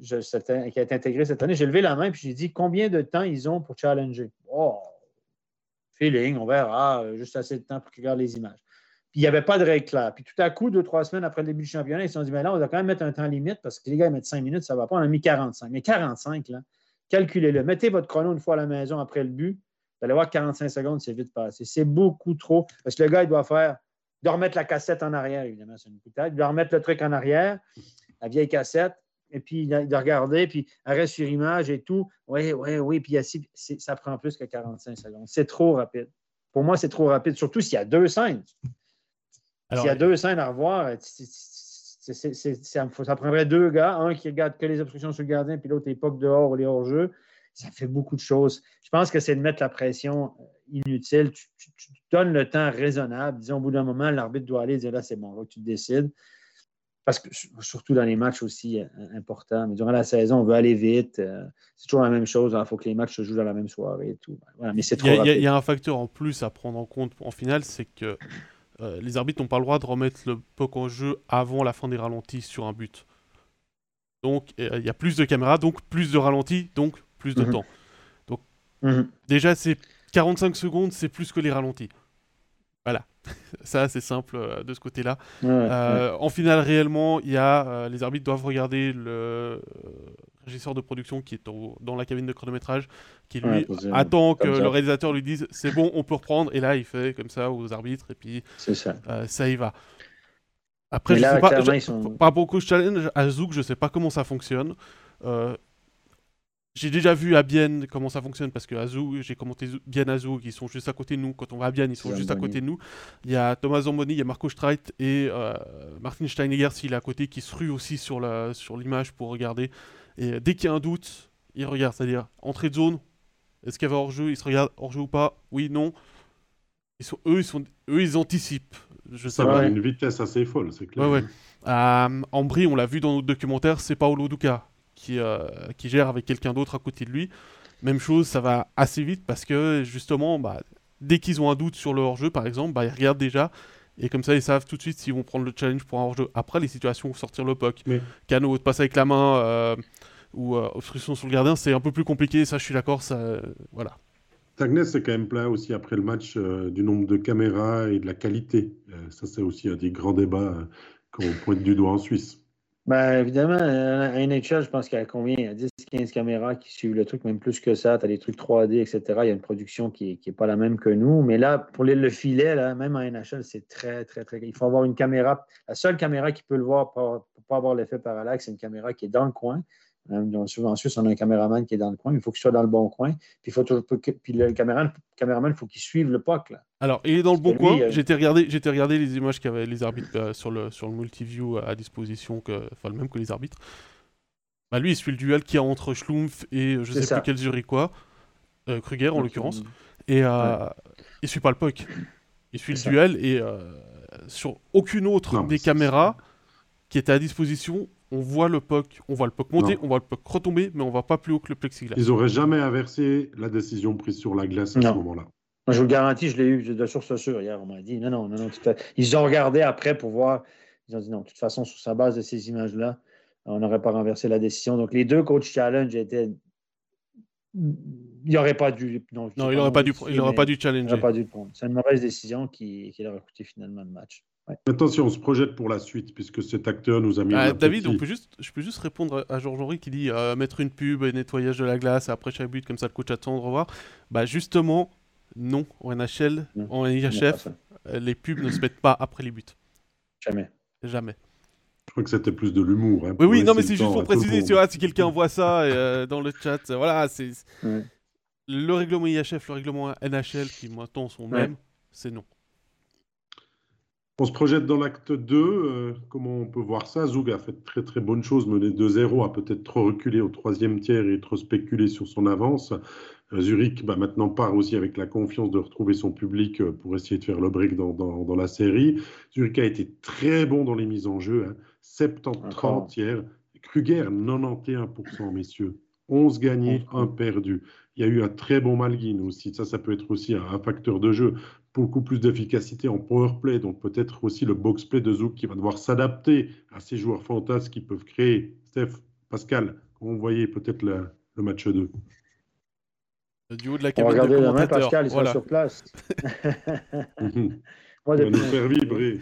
qui a été intégré cette année, j'ai levé la main puis j'ai dit combien de temps ils ont pour challenger? Oh, feeling, on verra, juste assez de temps pour qu'ils regardent les images. Puis il n'y avait pas de règle claire. Puis tout à coup, deux, trois semaines après le début du championnat, ils se sont dit, mais là, on va quand même mettre un temps limite parce que les gars, ils mettent cinq minutes, ça ne va pas. On a mis 45. Mais 45, là, calculez-le. Mettez votre chrono une fois à la maison après le but. Vous allez voir 45 secondes, c'est vite passé. C'est beaucoup trop. Parce que le gars, il doit faire, il doit remettre la cassette en arrière, évidemment, c'est une boutade. Il doit remettre le truc en arrière, la vieille cassette, et puis il doit regarder, puis arrêt sur image et tout. Oui, oui, oui. Puis ça prend plus que 45 secondes. C'est trop rapide. Pour moi, c'est trop rapide, surtout s'il y a deux scènes. S'il y a deux scènes à revoir, ça prendrait deux gars, un qui regarde que les obstructions sur le gardien, puis l'autre époque dehors ou les hors-jeu. Ça fait beaucoup de choses. Je pense que c'est de mettre la pression euh, inutile. Tu, donnes le temps raisonnable. Disons, au bout d'un moment, l'arbitre doit aller dire là, c'est bon, là, tu décides. Parce que surtout dans les matchs aussi euh, importants. Mais durant la saison, on veut aller vite. Euh, c'est toujours la même chose. Il faut que les matchs se jouent dans la même soirée et tout. mais c'est trop Il y, a un facteur en plus à prendre en compte en finale, c'est que euh, les arbitres n'ont pas le droit de remettre le puck en jeu avant la fin des ralentis sur un but. Donc euh, il y a plus de caméras, donc plus de ralentis, donc plus de mhm. temps. Donc mhm. déjà c'est 45 secondes, c'est plus que les ralentis. Voilà, [laughs] ça c'est simple euh, de ce côté-là. En finale réellement, il y a les arbitres doivent regarder le régisseur de production qui est dans la cabine de chronométrage, qui lui attend que le réalisateur lui dise c'est bon, on peut reprendre, et là il fait comme ça aux arbitres, et puis ça. Euh, ça y va. Après, je sais pas, par rapport au coach challenge, à Zouk, je sais pas comment ça fonctionne. Euh, j'ai déjà vu à Bienne comment ça fonctionne parce que à j'ai commenté bien à Zouk, ils sont juste à côté de nous. Quand on va à Bienne, ils sont juste à côté de nous. Il y a Thomas Zamboni, il y a Marco Streit et euh, Martin Steinegger s'il est à côté qui se rue aussi sur l'image sur pour regarder. Et dès qu'il y a un doute, il regarde, c'est-à-dire entrée de zone, est-ce qu'il y avait hors-jeu, il se regarde hors-jeu ou pas, oui, non. Ils sont, eux, ils sont, eux, ils anticipent. Je ça va à une vitesse assez folle, c'est clair. Ouais, ouais. Euh, on l'a vu dans notre documentaire, c'est Paolo Duca qui, euh, qui gère avec quelqu'un d'autre à côté de lui. Même chose, ça va assez vite parce que justement, bah, dès qu'ils ont un doute sur le hors-jeu, par exemple, bah, ils regardent déjà et comme ça, ils savent tout de suite s'ils vont prendre le challenge pour un hors-jeu. Après, les situations où sortir le puck, mais... Cano de passer avec la main euh, ou euh, obstruction sur le gardien, c'est un peu plus compliqué. Ça, je suis d'accord. Ça, voilà. Tagnes c'est quand même plein aussi après le match euh, du nombre de caméras et de la qualité. ça, c'est aussi un des grands débats qu'on pointe du doigt en Suisse. Ben, évidemment, à NHL, je pense qu'il y a combien? Il y a 10, 15 caméras qui suivent le truc, même plus que ça. Tu as des trucs 3D, etc. Il y a une production qui n'est pas la même que nous. Mais là, pour le filet, là, même en NHL, c'est très, très, très. Il faut avoir une caméra. La seule caméra qui peut le voir pour ne pas avoir l'effet parallaxe, c'est une caméra qui est dans le coin. Souvent en Suisse, on a un caméraman qui est dans le coin. Il faut qu'il soit dans le bon coin. Puis, il faut puis le caméraman, il faut qu'il suive le POC. Là. Alors, il est dans le bon coin. Euh, j'étais regardé, regardé les images qu'avaient les arbitres euh, sur le, sur le multiview à disposition, que, enfin le même que les arbitres. Bah, lui, il suit le duel qu'il y a entre Schlumpf et je sais plus quel Zurichois, euh, Kruger en l'occurrence. Et euh, il suit pas le POC. Il suit le duel et sur aucune autre des caméras qui était à disposition, on voit le POC, on voit le POC monter, on voit le POC retomber, mais on va pas plus haut que le plexiglas. Ils auraient jamais inversé la décision prise sur la glace à ce moment-là. je vous le garantis, je l'ai eu de source sûre hier. On m'a dit non, non, non, non. Ils ont regardé après pour voir. Ils ont dit non, de toute façon, sur sa base de ces images-là, on n'aurait pas renversé la décision. Donc, les deux coachs challenge étaient. Il n'y aurait pas dû. Non, il n'aurait pas, dû, il pas dû challenger. pas dû prendre. C'est une mauvaise décision qui, qui leur a coûté finalement le match. Maintenant, si on se projette pour la suite, puisque cet acteur nous a mis. Ah, David, on peut juste, je peux juste répondre à Georges Henry qui dit euh, mettre une pub et nettoyage de la glace après chaque but, comme ça le coach attend de revoir. Bah, justement, non, en NHL, en IHF, euh, les pubs ne se mettent pas après les buts. Jamais. Jamais. Je crois que c'était plus de l'humour. Hein, oui, oui, non, mais c'est juste pour préciser, tu vois, si quelqu'un voit ça euh, dans le chat, voilà, c'est. Le règlement IHF, le règlement NHL, qui maintenant sont mêmes, c'est non. On se projette dans l'acte 2. Euh, comment on peut voir ça? Zoug a fait très très bonne chose, mené 2-0, a peut-être trop reculé au troisième tiers et trop spéculé sur son avance. Euh, Zurich bah, maintenant part aussi avec la confiance de retrouver son public euh, pour essayer de faire le break dans, la série. Zurich a été très bon dans les mises en jeu, hein. 70-30 hier. Kruger, 91%, messieurs. 11 gagnés, 1 perdu. Il y a eu un très bon Malguin aussi. Ça, ça peut être aussi un, facteur de jeu. Beaucoup plus d'efficacité en power play. Donc peut-être aussi le box play de Zouk qui va devoir s'adapter à ces joueurs fantasmes qui peuvent créer. Steph, Pascal, on voyait peut-être le, match 2. Du haut de la cabine de demain, Pascal, il sera sur place. [laughs] Moi, va nous faire vibrer.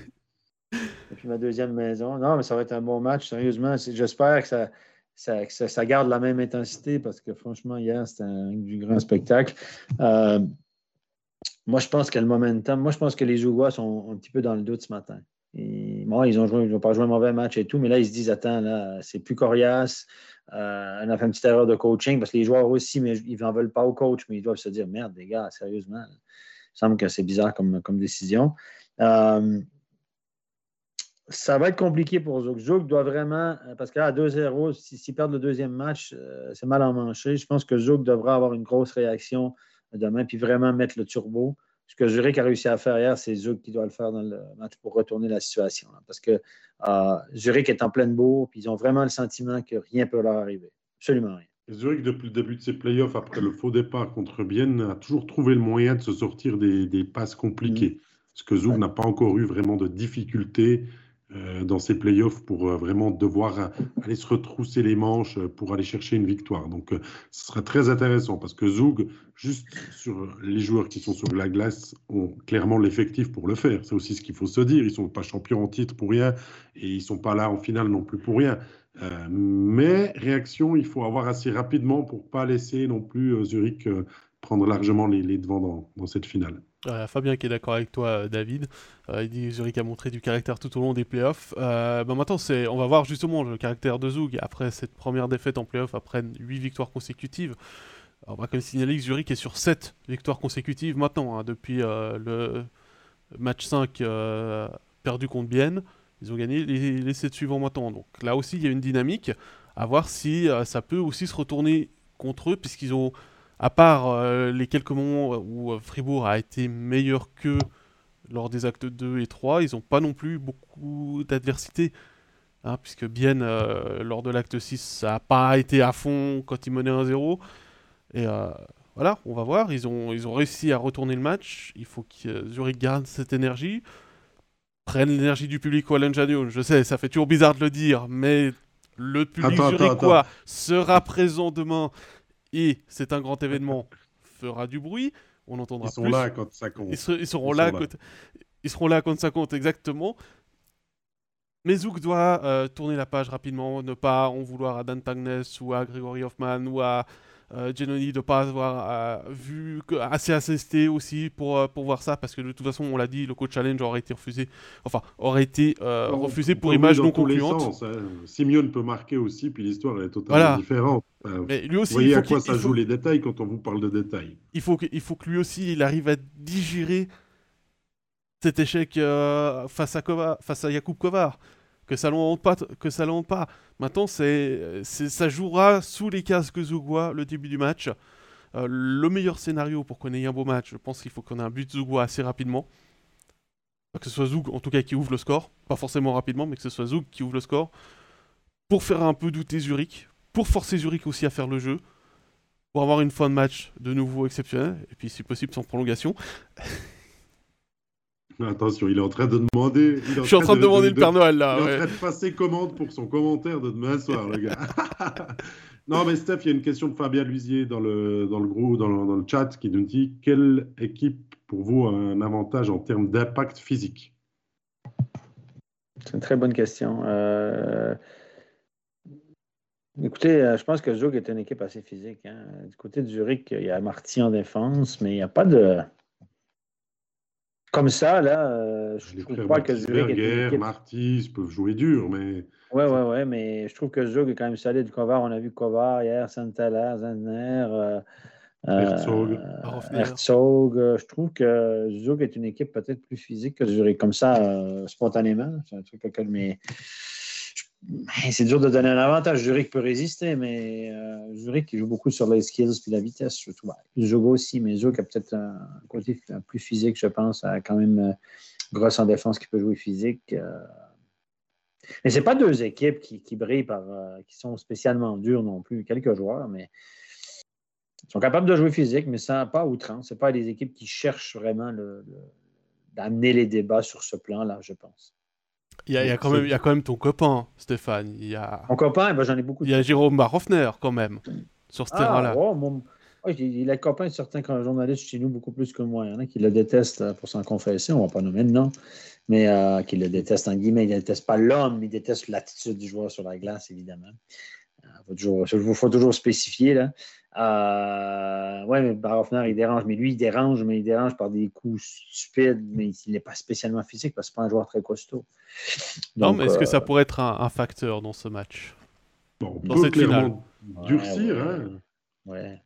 [laughs] Depuis ma deuxième maison. Non, mais ça va être un bon match, sérieusement. J'espère que ça, ça, garde la même intensité parce que franchement, hier, c'était du grand spectacle. Euh, moi, je pense que le momentum, moi, je pense que les Jougois sont un petit peu dans le doute ce matin. Et, ils n'ont pas joué un mauvais match et tout, mais là, ils se disent Attends, là, c'est plus coriace. Euh, on a fait une petite erreur de coaching parce que les joueurs aussi, mais ils n'en veulent pas au coach, mais ils doivent se dire Merde, les gars, sérieusement, il me semble que c'est bizarre comme, comme décision. Euh, ça va être compliqué pour Zouk. Zouk doit vraiment, euh, parce qu'à 2-0, s'ils perdent le deuxième match, euh, c'est mal en mancher. Je pense que Zouk devra avoir une grosse réaction demain, puis vraiment mettre le turbo. Ce que Zurich a réussi à faire hier, c'est Zouk qui doit le faire dans le match pour retourner la situation. parce que euh, Zurich est en pleine bourre, puis ils ont vraiment le sentiment que rien ne peut leur arriver. Absolument rien. Zurich, depuis le début de ses playoffs, après le faux départ contre Bienne, a toujours trouvé le moyen de se sortir des, passes compliquées. Mm. Parce que Zouk n'a pas encore eu vraiment de difficultés dans ces playoffs pour euh, vraiment devoir aller se retrousser les manches euh, pour aller chercher une victoire. Donc, ce sera très intéressant parce que Zoug, juste sur les joueurs qui sont sur la glace, ont clairement l'effectif pour le faire. C'est aussi ce qu'il faut se dire. Ils ne sont pas champions en titre pour rien et ils ne sont pas là en finale non plus pour rien. mais réaction, il faut avoir assez rapidement pour pas laisser non plus Zurich prendre largement les, devants dans cette finale. Fabien qui est d'accord avec toi, euh, David. Euh, il dit Zurich a montré du caractère tout au long des playoffs. Euh, bah maintenant, on va voir justement le caractère de Zug après cette première défaite en playoff, après 8 victoires consécutives. on va quand même signaler que Zurich est sur 7 victoires consécutives maintenant, hein, depuis le match 5 perdu contre Bienne. Ils ont gagné les, les 7 suivants maintenant. Donc là aussi, il y a une dynamique. À voir si ça peut aussi se retourner contre eux, puisqu'ils ont à part euh, les quelques moments où euh, Fribourg a été meilleur qu'eux lors des actes 2 et 3, ils n'ont pas non plus beaucoup d'adversité. Hein, puisque bien euh, lors de l'acte 6, ça n'a pas été à fond quand ils menaient 1-0. Et voilà, on va voir. Ils ont, ils ont réussi à retourner le match. Il faut que Zurich garde cette énergie. Prennent l'énergie du public au Je sais, ça fait toujours bizarre de le dire, mais le public zurichois sera présent demain et c'est un grand événement, [laughs] fera du bruit. On entendra Ils sont là quand ça compte. Ils, seront, là Quand... Ils seront là quand ça compte, exactement. Mais Zouk doit euh, tourner la page rapidement, ne pas en vouloir à Dan Tagnes ou à Gregory Hoffman ou à euh, Genoni de ne pas avoir euh, vu assez assisté aussi pour, euh, pour voir ça parce que de toute façon on l'a dit le coach challenge aurait été refusé enfin aurait été refusé pour image non concluante. hein. Simeone peut marquer aussi puis l'histoire est totalement différente. Mais lui aussi, vous voyez à quoi ça joue les détails quand on vous parle de détails. Il faut que, il faut que lui aussi il arrive à digérer cet échec face à Kova, face à Jakub Kovar que ça ne pas, que ça pas. Maintenant, c'est, ça jouera sous les casques Zougoua le début du match. Euh, le meilleur scénario pour qu'on ait un beau match, je pense qu'il faut qu'on ait un but Zougoua assez rapidement. Que ce soit Zoug, en tout cas, qui ouvre le score. Pas forcément rapidement, mais que ce soit Zoug qui ouvre le score. Pour faire un peu douter Zurich. Pour forcer Zurich aussi à faire le jeu. Pour avoir une fin de match de nouveau exceptionnelle. Et puis, si possible, sans prolongation. [laughs] [laughs] Attention, il est en train de demander. Je suis en train de, demander le Père Noël là. Il est en train de passer commande pour son commentaire de demain soir, le gars. [laughs] non, mais Steph, il y a une question de Fabien Luisier dans le, dans le groupe, dans le, dans le chat, qui nous dit quelle équipe pour vous a un avantage en termes d'impact physique? C'est une très bonne question. Euh, écoutez, euh, je pense que Zug est une équipe assez physique. Hein. Du côté de Zurich, il y a Marty en défense, mais il n'y a pas de comme ça, là, euh, je trouve pas que Zurich est équipe... Martis peuvent jouer dur, mais... Oui, oui, oui, mais je trouve que Zug est quand même solide. Kovar, on a vu Kovar hier, Santala, Zandner, euh, Herzog. Euh, Herzog. Je trouve que Zug est une équipe peut-être plus physique que Zurich, comme ça, spontanément. C'est un truc auquel, mais c'est dur de donner un avantage. Zurich peut résister, mais euh, Zurich joue beaucoup sur les skills et la vitesse. Surtout. Zug aussi, mais Zug a peut-être un côté plus physique, je pense. A quand même euh, grosse en défense qui peut jouer physique. Euh. Mais ce pas deux équipes qui, brillent euh, qui sont spécialement dures non plus. Quelques joueurs, mais ils sont capables de jouer physique, mais sans pas outrance. Ce pas des équipes qui cherchent vraiment d'amener les débats sur ce plan-là, je pense. Il y, a, quand même, il y a quand même ton copain, Stéphane. Il y a... Mon copain, eh ben, j'en ai beaucoup. Il y a Jérôme Barofner, quand même, sur ce terrain-là. Ah, il est copain de certains journalistes chez nous, beaucoup plus que moi. Il y en a qui le détestent euh, pour s'en confesser, on ne va pas nommer de nom, mais euh, qui le détestent en guillemets. Il ne déteste pas l'homme, il déteste l'attitude du joueur sur la glace, évidemment. Il euh, faut toujours, spécifier. Là. Euh, oui, mais Barofner, il dérange. Mais lui, il dérange, mais il dérange par des coups stupides, mais il n'est pas spécialement physique parce que ce n'est pas un joueur très costaud. non, mais est-ce que ça euh, pourrait être un, facteur dans ce match bon, Dans cette finale Durcir, hein Ouais.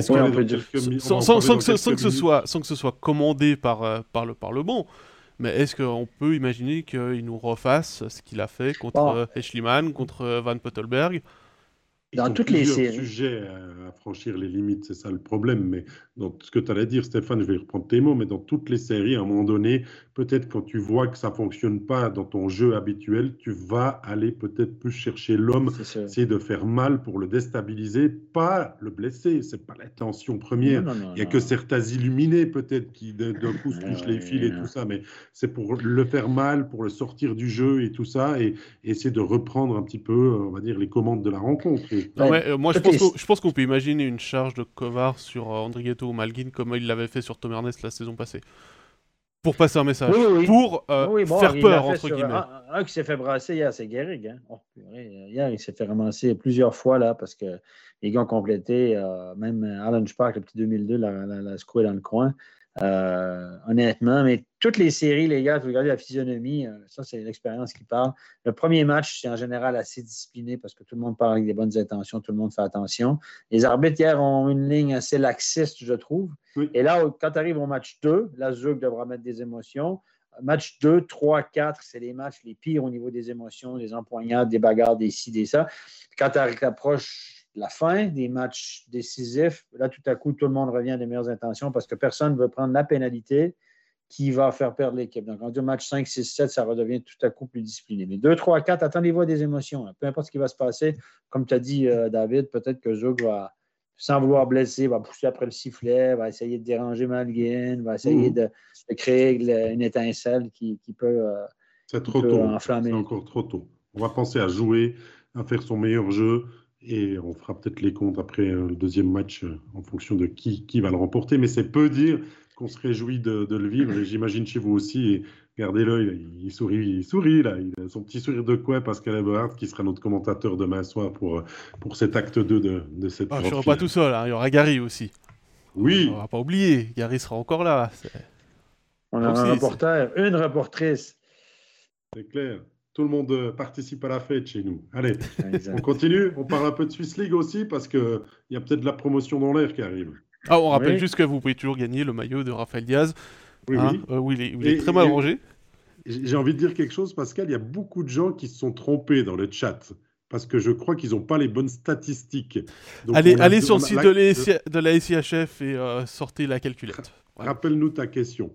sans, que ce soit, sans que ce soit commandé par, euh, par, le, par le bon. Mais est-ce qu'on peut imaginer qu'il nous refasse ce qu'il a fait contre bon. contre Van Pottelberg dans toutes les séries. sujets à, franchir les limites, c'est ça le problème. Mais dans ce que tu allais dire, Stéphane, je vais reprendre tes mots, mais dans toutes les séries, à un moment donné, peut-être quand tu vois que ça ne fonctionne pas dans ton jeu habituel, tu vas aller peut-être plus chercher l'homme, essayer de faire mal pour le déstabiliser, pas le blesser. C'est pas l'intention première. Il n'y a que certains illuminés peut-être qui d'un coup se touchent les fils et tout ça, mais c'est pour le faire mal, pour le sortir du jeu et tout ça, et, essayer de reprendre un petit peu, on va dire, les commandes de la rencontre. Euh, moi, je pense, qu'on peut imaginer une charge de Kovar sur euh, Andrigetto ou Malguin comme il l'avait fait sur Tom Ernest la saison passée. Pour passer un message. Pour euh, faire peur, entre guillemets. Un, qui s'est fait brasser hier, c'est Guérig. Hein. Oh, hier, il s'est fait ramasser plusieurs fois là parce que les gars ont complété, même Alan Spark, le petit 2002, la, la, la dans le coin. Euh, honnêtement. Mais toutes les séries, les gars, vous regardez la physionomie, euh, ça, c'est l'expérience qui parle. Le premier match, c'est en général assez discipliné parce que tout le monde parle avec des bonnes intentions, tout le monde fait attention. Les arbitres, hier, ont une ligne assez laxiste, je trouve. Et là, quand tu arrives au match 2, là, Zug devra mettre des émotions. Match 2, 3, 4, c'est les matchs les pires au niveau des émotions, des empoignades, des bagarres, des ci, des ça. Quand tu approches la fin des matchs décisifs, là, tout à coup, tout le monde revient des meilleures intentions parce que personne ne veut prendre la pénalité qui va faire perdre l'équipe. Donc, en dit match 5, 6, 7, ça redevient tout à coup plus discipliné. Mais 2, 3, 4, attendez-vous à des émotions. Peu importe ce qui va se passer, comme tu as dit, euh, David, peut-être que Zug va, sans vouloir blesser, va pousser après le sifflet, va essayer de déranger Malguin, va essayer mmh. de, créer une étincelle qui, peut, euh, C'est trop tôt. enflammer. C'est encore trop tôt. On va penser à jouer, à faire son meilleur jeu, et on fera peut-être les comptes après euh, le deuxième match euh, en fonction de qui, qui va le remporter. Mais c'est peu dire qu'on se réjouit de, le vivre. Et j'imagine chez vous aussi. Et gardez l'œil, il sourit, il sourit là. Il a son petit sourire de quoi, Pascal Eberhardt, qui sera notre commentateur demain soir pour, euh, pour cet acte 2 de, de cette ah, Je ne serai pas tout seul, hein. il y aura Gary aussi. Oui. On va pas oublier, Gary sera encore là. On a un reporter, une reportrice. C'est clair. Tout le monde euh, participe à la fête chez nous. Allez, on continue. On parle un peu de Swiss League aussi parce qu'il y a peut-être de la promotion dans l'air qui arrive. Ah, on rappelle juste que vous pouvez toujours gagner le maillot de Raphaël Diaz. Oui, oui. Hein, euh, il est, très mal rangé. J'ai envie de dire quelque chose, Pascal. Il y a beaucoup de gens qui se sont trompés dans le chat parce que je crois qu'ils n'ont pas les bonnes statistiques. allez, allez sur le site de, la SIHF et euh, sortez la calculette. Rappelle-nous ta question.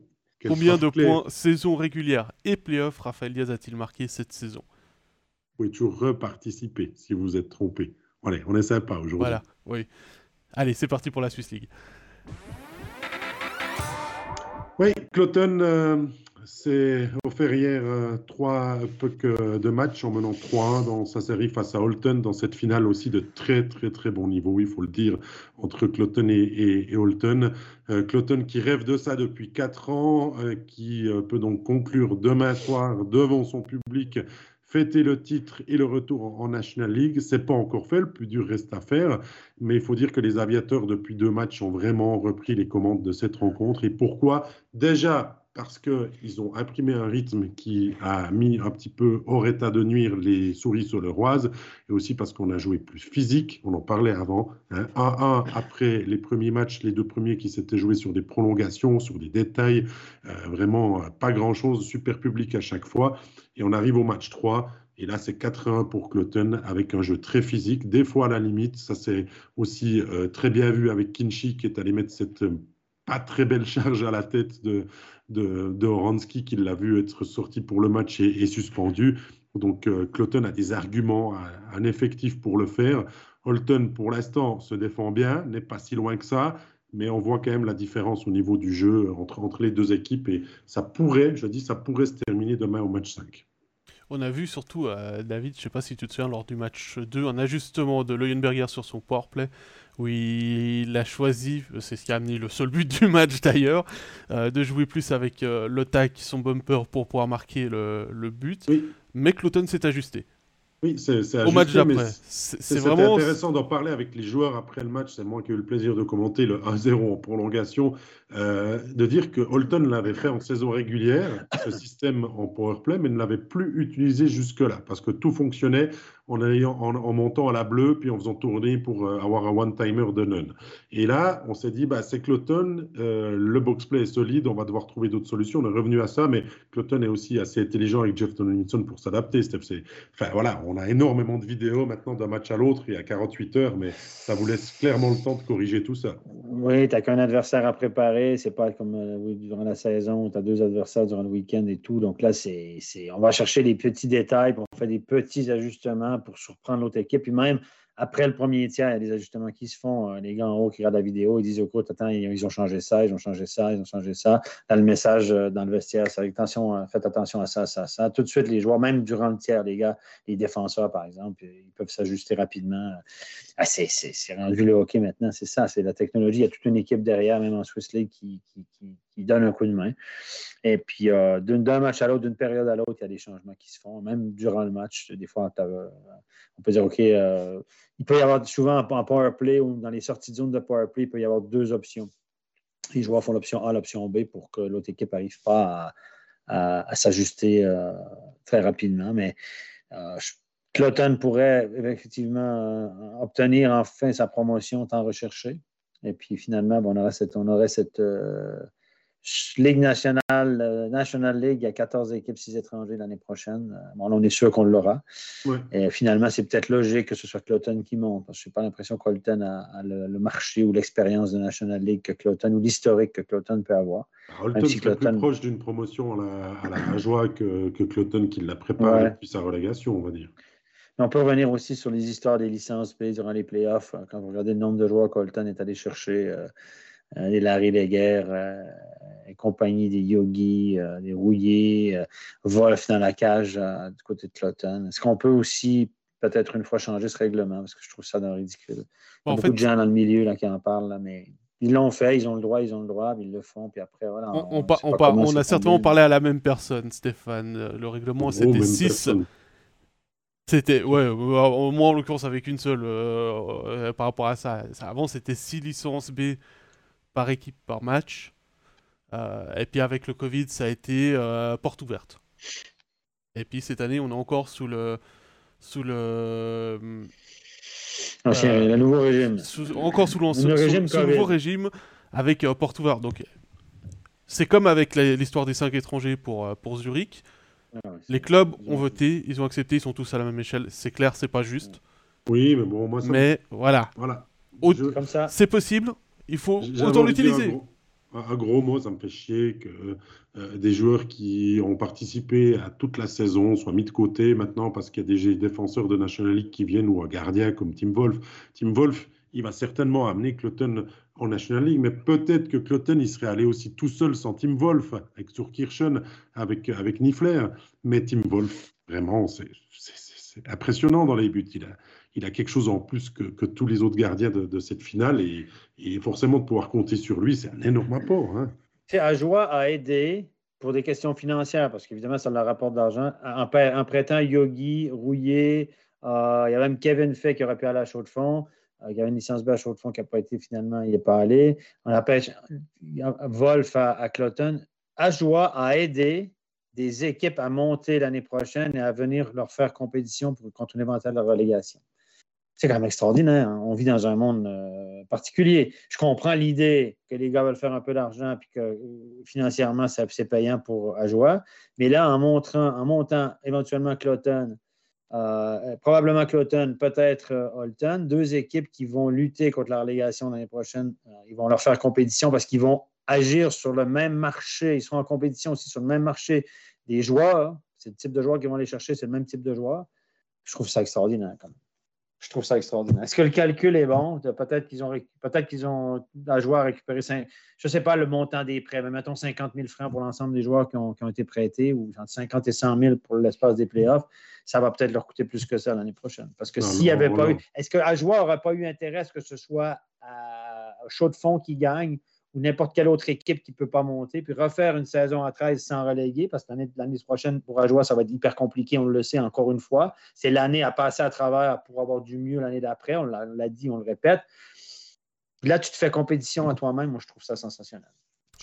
Combien de points saison régulière et playoff Raphaël Diaz a-t-il marqué cette saison? Vous pouvez toujours reparticiper si vous êtes trompé. Allez, on est sympa aujourd'hui. Voilà, oui. Allez, c'est parti pour la Swiss League. Oui, Cloton euh, s'est offert hier euh, trois pucks de match en menant 3-1 dans sa série face à Holton, dans cette finale aussi de très très très bon niveau, il faut le dire, entre Cloton et, et, Holton. Euh, Cloton qui rêve de ça depuis 4 ans, euh, qui peut donc conclure demain soir devant son public fêter le titre et le retour en National League. C'est pas encore fait, le plus dur reste à faire, mais il faut dire que les aviateurs depuis deux matchs ont vraiment repris les commandes de cette rencontre. Et pourquoi? Déjà parce qu'ils ont imprimé un rythme qui a mis un petit peu hors état de nuire les souris sur le roise, et aussi parce qu'on a joué plus physique, on en parlait avant. 1-1 hein. après les premiers matchs, les deux premiers qui s'étaient joués sur des prolongations, sur des détails, euh, vraiment euh, pas grand-chose, super public à chaque fois. Et on arrive au match 3, et là, c'est 4-1 pour Cloton avec un jeu très physique, des fois à la limite. Ça, c'est aussi euh, très bien vu avec Kinchi qui est allé mettre cette pas très belle charge à la tête de, de, de Oransky qui l'a vu être sorti pour le match et, suspendu. Donc, Cloton a des arguments, un effectif pour le faire. Holton, pour l'instant, se défend bien, n'est pas si loin que ça, mais on voit quand même la différence au niveau du jeu entre, entre les deux équipes et ça pourrait, je dis, ça pourrait se terminer demain au match 5. On a vu surtout, euh, David, je ne sais pas si tu te souviens, lors du match 2, un ajustement de Leuenberger sur son powerplay, où il a choisi, c'est ce qui a amené le seul but du match [laughs] d'ailleurs, euh, de jouer plus avec euh, le tac, son bumper, pour pouvoir marquer le, le but. Oui. Mais Cloton s'est ajusté. Oui, c'est au match d'après. C'est vraiment intéressant d'en parler avec les joueurs après le match. C'est moi qui ai eu le plaisir de commenter le 1-0 en prolongation, euh, de dire que Holton l'avait fait en saison régulière, [coughs] ce système en powerplay, mais ne l'avait plus utilisé jusque-là parce que tout fonctionnait en, ayant, en, montant à la bleue puis en faisant tourner pour euh, avoir un one-timer de none. Et là, on s'est dit, bah, c'est Cloton, euh, le box-play est solide, on va devoir trouver d'autres solutions. On est revenu à ça, mais Cloton est aussi assez intelligent avec Jeff Tomlinson pour s'adapter. Enfin voilà, on a énormément de vidéos maintenant d'un match à l'autre, il y a 48 heures, mais ça vous laisse clairement le temps de corriger tout ça. Oui, tu n'as qu'un adversaire à préparer, c'est pas comme euh, durant la saison, tu as deux adversaires durant le week-end et tout. Donc là, c'est, on va chercher les petits détails, on fait des petits ajustements pour surprendre l'autre équipe. Puis même, après le premier tiers, il y a des ajustements qui se font. Euh, les gars en haut qui regardent la vidéo, ils disent Écoute, attends, ils ont changé ça, ils ont changé ça, ils ont changé ça. Là, le message euh, dans le vestiaire, c'est attention, euh, faites attention à ça, ça, ça. Tout de suite, les joueurs, même durant le tiers, les gars, les défenseurs, par exemple, ils peuvent s'ajuster rapidement. Ah, c'est, rendu le hockey maintenant, c'est ça, c'est la technologie. Il y a toute une équipe derrière, même en Swiss League, qui, donne un coup de main. Et puis, d'un match à l'autre, d'une période à l'autre, il y a des changements qui se font, même durant le match. Des fois, on peut dire OK, il peut y avoir souvent en power play ou dans les sorties de zone de power play, il peut y avoir deux options. Les joueurs font l'option A, l'option B pour que l'autre équipe n'arrive pas à, s'ajuster euh, très rapidement. Mais euh, Cloton pourrait effectivement euh, obtenir enfin sa promotion tant recherchée. Et puis finalement, on aurait cette, on aurait cette, Ligue nationale, euh, National League, il y a 14 équipes, 6 étrangers l'année prochaine. Euh, bon, on est sûr qu'on l'aura. Et finalement, c'est peut-être logique que ce soit Cloton qui monte. Parce que je n'ai pas l'impression que Cloton a, le, marché ou l'expérience de National League que Cloton ou l'historique que Cloton peut avoir. Holton si plus proche d'une promotion à la, joie que, que Cloton qui l'a préparé depuis sa relégation, on va dire. Mais on peut revenir aussi sur les histoires des licences B durant les playoffs. Quand vous regardez le nombre de joueurs que Colton est allé chercher. Euh, euh, des Larry Leguer euh, et compagnie, des Yogi, euh, des Rouillés, Wolf dans la cage du côté de Cloton. Est-ce qu'on peut aussi peut-être une fois changer ce règlement? Parce que je trouve ça dans ridicule. Il y a beaucoup de gens dans le milieu là, qui en parlent, là, mais ils l'ont fait, ils ont le droit, ils ont le droit, ils le font, puis après, voilà. On, on, a certainement parlé à la même personne, Stéphane. Le règlement, c'était 6. C'était, ouais, au moins en l'occurrence avec une seule par rapport à ça. Avant, c'était 6 licences B par équipe par match. Euh, et puis avec le Covid, ça a été euh, porte ouverte. Et puis cette année, on est encore sous le sous le ah, euh, le nouveau régime. encore sous, le régime nouveau régime avec porte ouverte. Donc c'est comme avec l'histoire des cinq étrangers pour pour Zurich. Ah les clubs ont voté, ils ont accepté, ils sont tous à la même échelle. C'est clair, c'est pas juste. Oui, mais bon, moi ça. Mais voilà. Voilà. C'est possible. Il faut autant l'utiliser. Un, gros mot, ça me fait chier que euh, des joueurs qui ont participé à toute la saison soient mis de côté maintenant parce qu'il y a des défenseurs de National League qui viennent ou un gardien comme Tim Wolf. Tim Wolf, il va certainement amener Cloton en National League, mais peut-être que Cloton, il serait allé aussi tout seul sans Tim Wolf, avec Surkirchen, avec, avec Nifler. Mais Tim Wolf, vraiment, c'est impressionnant dans les buts. Il a, il a quelque chose en plus que, tous les autres gardiens de, cette finale et, forcément de pouvoir compter sur lui, c'est un énorme apport. Hein. Ajoie a aidé pour des questions financières, parce qu'évidemment, ça leur rapporte d'argent, en, prêtant Yogi, Rouillé, euh, il y a même Kevin Fay qui aurait pu aller à Chaux de Fonds. Euh, il y avait une licence B à Chaux de Fonds qui n'a pas été finalement, il n'est pas allé. On appelle Wolf à, à Cloton. Ajoie a aidé des équipes à monter l'année prochaine et à venir leur faire compétition pour, contre une éventuelle relégation c'est quand même extraordinaire. Hein. On vit dans un monde euh, particulier. Je comprends l'idée que les gars veulent faire un peu d'argent et que euh, financièrement, c'est payant pour Ajoie. Mais là, en, montrant, en montant éventuellement Cloton, euh, probablement Cloton, peut-être Holton, deux équipes qui vont lutter contre la relégation l'année prochaine. ils vont leur faire compétition parce qu'ils vont agir sur le même marché. Ils seront en compétition aussi sur le même marché des joueurs. C'est le type de joueur qu'ils vont aller chercher, c'est le même type de joueur. Je trouve ça extraordinaire quand même. Je trouve ça extraordinaire. Est-ce que le calcul est bon? Peut-être qu'ils ont, peut qu'ils ont joueur récupéré, je ne sais pas le montant des prêts, mais mettons 50 000 francs pour l'ensemble des joueurs qui ont, été prêtés ou entre 50 et 100 000 pour l'espace des playoffs. Ça va peut-être leur coûter plus que ça l'année prochaine. Parce que s'il n'y avait pas eu. Est-ce qu'un joueur n'aurait pas eu intérêt à ce que ce soit à chaud de fond qui gagne ou n'importe quelle autre équipe qui ne peut pas monter, puis refaire une saison à 13 sans reléguer, parce que l'année prochaine, pour Ajoie, ça va être hyper compliqué, on le sait encore une fois. C'est l'année à passer à travers pour avoir du mieux l'année d'après, on l'a dit, on le répète. Là, tu te fais compétition à toi-même, moi, je trouve ça sensationnel.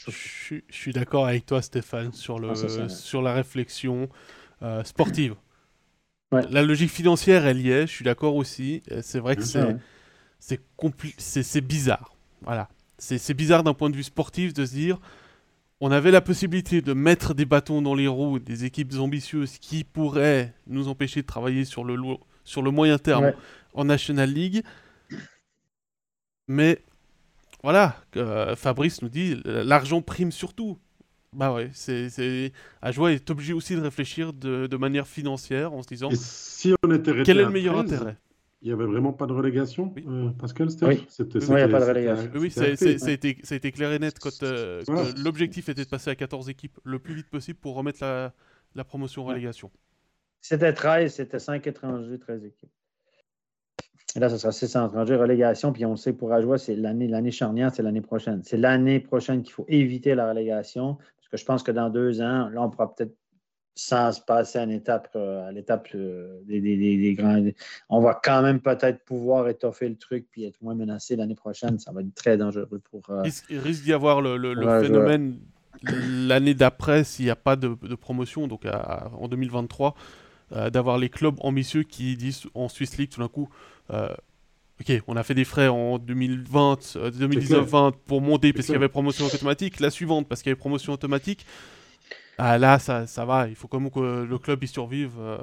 Je, suis d'accord avec toi, Stéphane, sur, le, sur la réflexion euh, sportive. La logique financière, elle y est, je suis d'accord aussi. C'est vrai que c'est c'est bizarre. Voilà. C'est bizarre d'un point de vue sportif de se dire on avait la possibilité de mettre des bâtons dans les roues des équipes ambitieuses qui pourraient nous empêcher de travailler sur le, sur le moyen terme en National League. Mais voilà, euh, Fabrice nous dit l'argent prime surtout. Bah ouais, c'est Ajoie est obligé aussi de réfléchir de, de manière financière en se disant si on était quel est le meilleur intérêt? Il n'y avait vraiment pas de relégation, oui. euh, Pascal Oui, il n'y a pas de relégation. Oui, ça, a été, ça, a été, clair et net quand euh, l'objectif était de passer à 14 équipes le plus vite possible pour remettre la, la promotion-relégation. C'était 13, c'était 5 étrangers, 13 équipes. Et là, ce sera 6 étrangers, relégation, puis on sait pour Ajoie, c'est l'année, l'année charnière, c'est l'année prochaine. C'est l'année prochaine qu'il faut éviter la relégation, parce que je pense que dans deux ans, là, on pourra peut-être sans se passer à l'étape, euh, à l'étape euh, des, grands. On va quand même peut-être pouvoir étoffer le truc puis être moins menacé l'année prochaine. Ça va être très dangereux pour. Euh, il risque d'y avoir le, phénomène l'année d'après s'il n'y a pas de, promotion, donc en 2023, d'avoir les clubs ambitieux qui disent en Swiss League tout d'un coup. Ok, on a fait des frais en 2020, 2019-20 pour monter parce qu'il y avait promotion automatique. La suivante parce qu'il y avait promotion automatique. Ah, là, ça, ça va. Il faut quand même que le club y survive. Euh.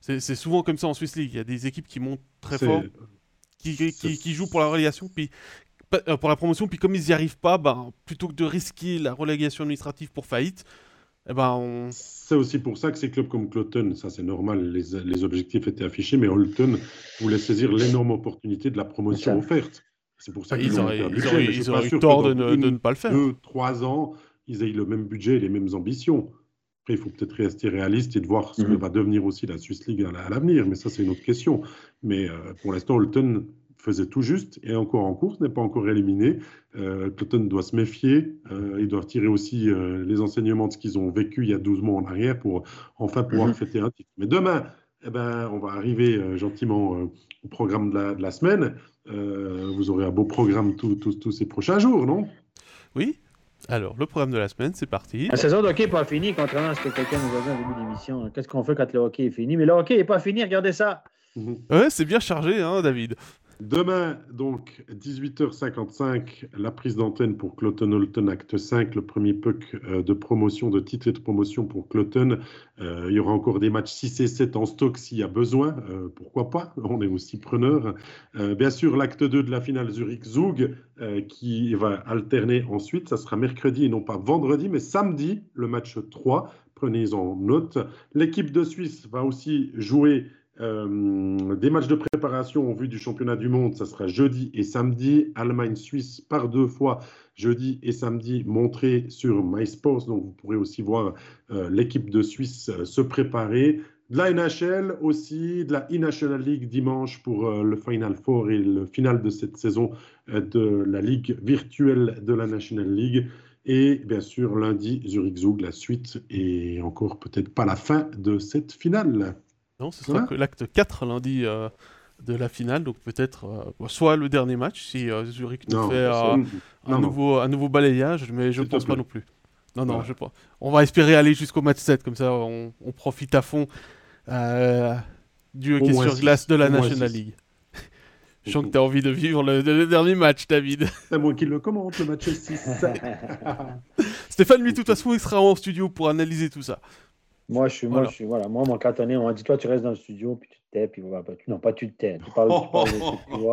C'est souvent comme ça en Swiss League. Il y a des équipes qui montent très fort, qui, qui, jouent pour la relégation, puis euh, pour la promotion, puis comme ils n'y arrivent pas, ben, plutôt que de risquer la relégation administrative pour faillite, eh ben C'est aussi pour ça que ces clubs comme Cloton, ça c'est normal, les, les, objectifs étaient affichés, mais Holton voulait saisir l'énorme opportunité de la promotion offerte. C'est pour ça ah, qu'ils ont auraient, ils auraient, eu tort de ne, de ne, pas le faire. Deux, trois ans, ils aient le même budget et les mêmes ambitions. Après, il faut peut-être rester réaliste et de voir ce que mhm. va devenir aussi la Swiss League à l'avenir, mais ça, c'est une autre question. Mais euh, pour l'instant, Holton faisait tout juste et encore en course, n'est pas encore éliminé. Euh, doit se méfier. Euh, ils doivent tirer aussi euh, les enseignements de ce qu'ils ont vécu il y a 12 mois en arrière pour enfin pouvoir mhm. fêter un titre. Mais demain, eh ben, on va arriver gentiment au programme de la, semaine. vous aurez un beau programme tous ces prochains jours, non? Oui, alors, le programme de la semaine, c'est parti. La saison de hockey n'est pas finie, contrairement à ce que quelqu'un nous a dit au début de l'émission. Qu'est-ce qu'on fait quand le hockey est fini? Mais le hockey n'est pas fini, regardez ça. Ouais, c'est bien chargé, hein, David. Demain, donc, 18h55, la prise d'antenne pour Cloton Holton Acte 5, le premier puck euh, de promotion, de titre et de promotion pour Cloton. Euh, il y aura encore des matchs 6 et 7 en stock s'il y a besoin. Euh, pourquoi pas On est aussi preneur. bien sûr, l'acte 2 de la finale Zurich-Zug, qui va alterner ensuite. Ça sera mercredi et non pas vendredi, mais samedi, le match 3. Prenez-en note. L'équipe de Suisse va aussi jouer euh, des matchs de préparation en vue du championnat du monde, ça sera jeudi et samedi. Allemagne-Suisse par deux fois, jeudi et samedi, montré sur MySports. Donc vous pourrez aussi voir euh, l'équipe de Suisse euh, se préparer. De la NHL aussi, de la e-National League dimanche pour le Final Four et le final de cette saison de la Ligue virtuelle de la National League. Et bien sûr, lundi, Zurich Zug, la suite et encore peut-être pas la fin de cette finale. Non, ce sera que l'acte 4 lundi euh, de la finale, donc peut-être euh, soit le dernier match si euh, Zurich nous fait un, nouveau, un nouveau balayage, mais je ne pense pas non plus. Non, non, je pense. On va espérer aller jusqu'au match 7, comme ça on, profite à fond du hockey sur glace de la National League. Je sens que tu as envie de vivre le, dernier match, David. C'est moi qui le commente, le match 6. [laughs] Stéphane, lui, de toute façon, il sera en studio pour analyser tout ça. Moi, je suis, moi, je suis, voilà, moi, mon cantonné, on m'a dit, toi, tu restes dans le studio, puis tu te tais, puis voilà, tu, non, pas tu te tais, tu parles, tu parles de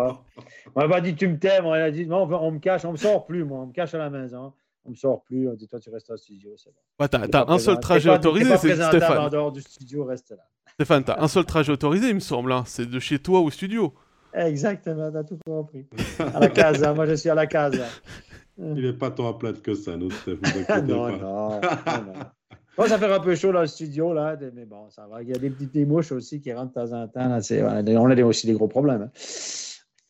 On m'a pas dit, tu me tais, on m'a dit, non, on, me cache, on me sort plus, moi, on me cache à la maison. On me sort plus, on dit toi tu restes au studio, c'est bon. t'as, un seul trajet autorisé, c'est Stéphane. en dehors du studio, reste là. Stéphane, t'as un seul trajet autorisé, il me semble. Hein. C'est de chez toi au studio. Exactement, t'as tout compris. À la casa, moi je suis à la casa. Il n'est pas tant à plate que ça, nous, Stéphane. [laughs] non, non, non, Bon, ça fait un peu chaud dans le studio, là, mais bon, ça va. Il y a des petites mouches aussi qui rentrent de temps en temps. Là, on a aussi des gros problèmes. Hein.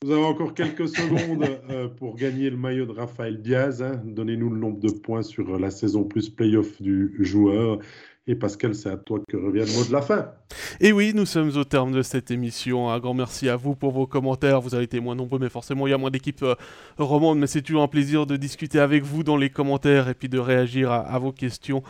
Vous avez encore quelques secondes euh, pour gagner le maillot de Raphaël Diaz. Hein. Donnez-nous le nombre de points sur la saison plus playoff du joueur. Et Pascal, c'est à toi que revient le mot de la fin. Et oui, nous sommes au terme de cette émission. Un grand merci à vous pour vos commentaires. Vous avez été moins nombreux, mais forcément, il y a moins d'équipes euh, romandes. Mais c'est toujours un plaisir de discuter avec vous dans les commentaires et puis de réagir à vos questions.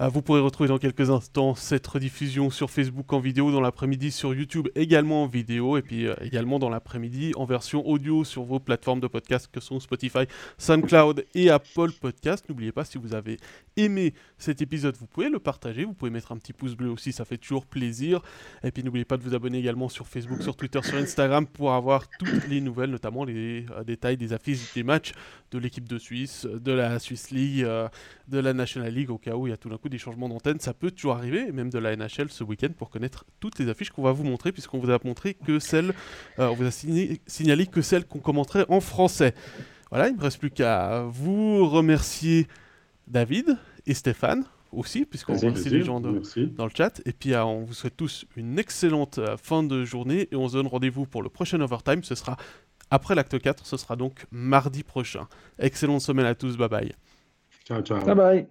Euh, vous pourrez retrouver dans quelques instants cette rediffusion sur Facebook en vidéo, dans l'après-midi sur YouTube également en vidéo, et puis euh, également dans l'après-midi en version audio sur vos plateformes de podcast que sont Spotify, SoundCloud et Apple Podcast. N'oubliez pas, si vous avez aimé cet épisode, vous pouvez le partager, vous pouvez mettre un petit pouce bleu aussi, ça fait toujours plaisir. Et puis n'oubliez pas de vous abonner également sur Facebook, sur Twitter, sur Instagram pour avoir toutes les nouvelles, notamment les euh, détails des affiches des matchs de l'équipe de Suisse, de la Swiss League, de la National League, au cas où il y a tout d'un coup des changements d'antenne, ça peut toujours arriver, même de la NHL ce week-end, pour connaître toutes les affiches qu'on va vous montrer, puisqu'on vous a montré que celles, euh, on vous a signalé que celles qu'on commenterait en français. Voilà, il ne me reste plus qu'à vous remercier David et Stéphane aussi, puisqu'on remercie les gens dans le chat. Et puis, euh, on vous souhaite tous une excellente euh, fin de journée et on se donne rendez-vous pour le prochain Overtime. Ce sera après l'acte 4, ce sera donc mardi prochain. Excellente semaine à tous, bye bye. Ciao, ciao. Bye bye.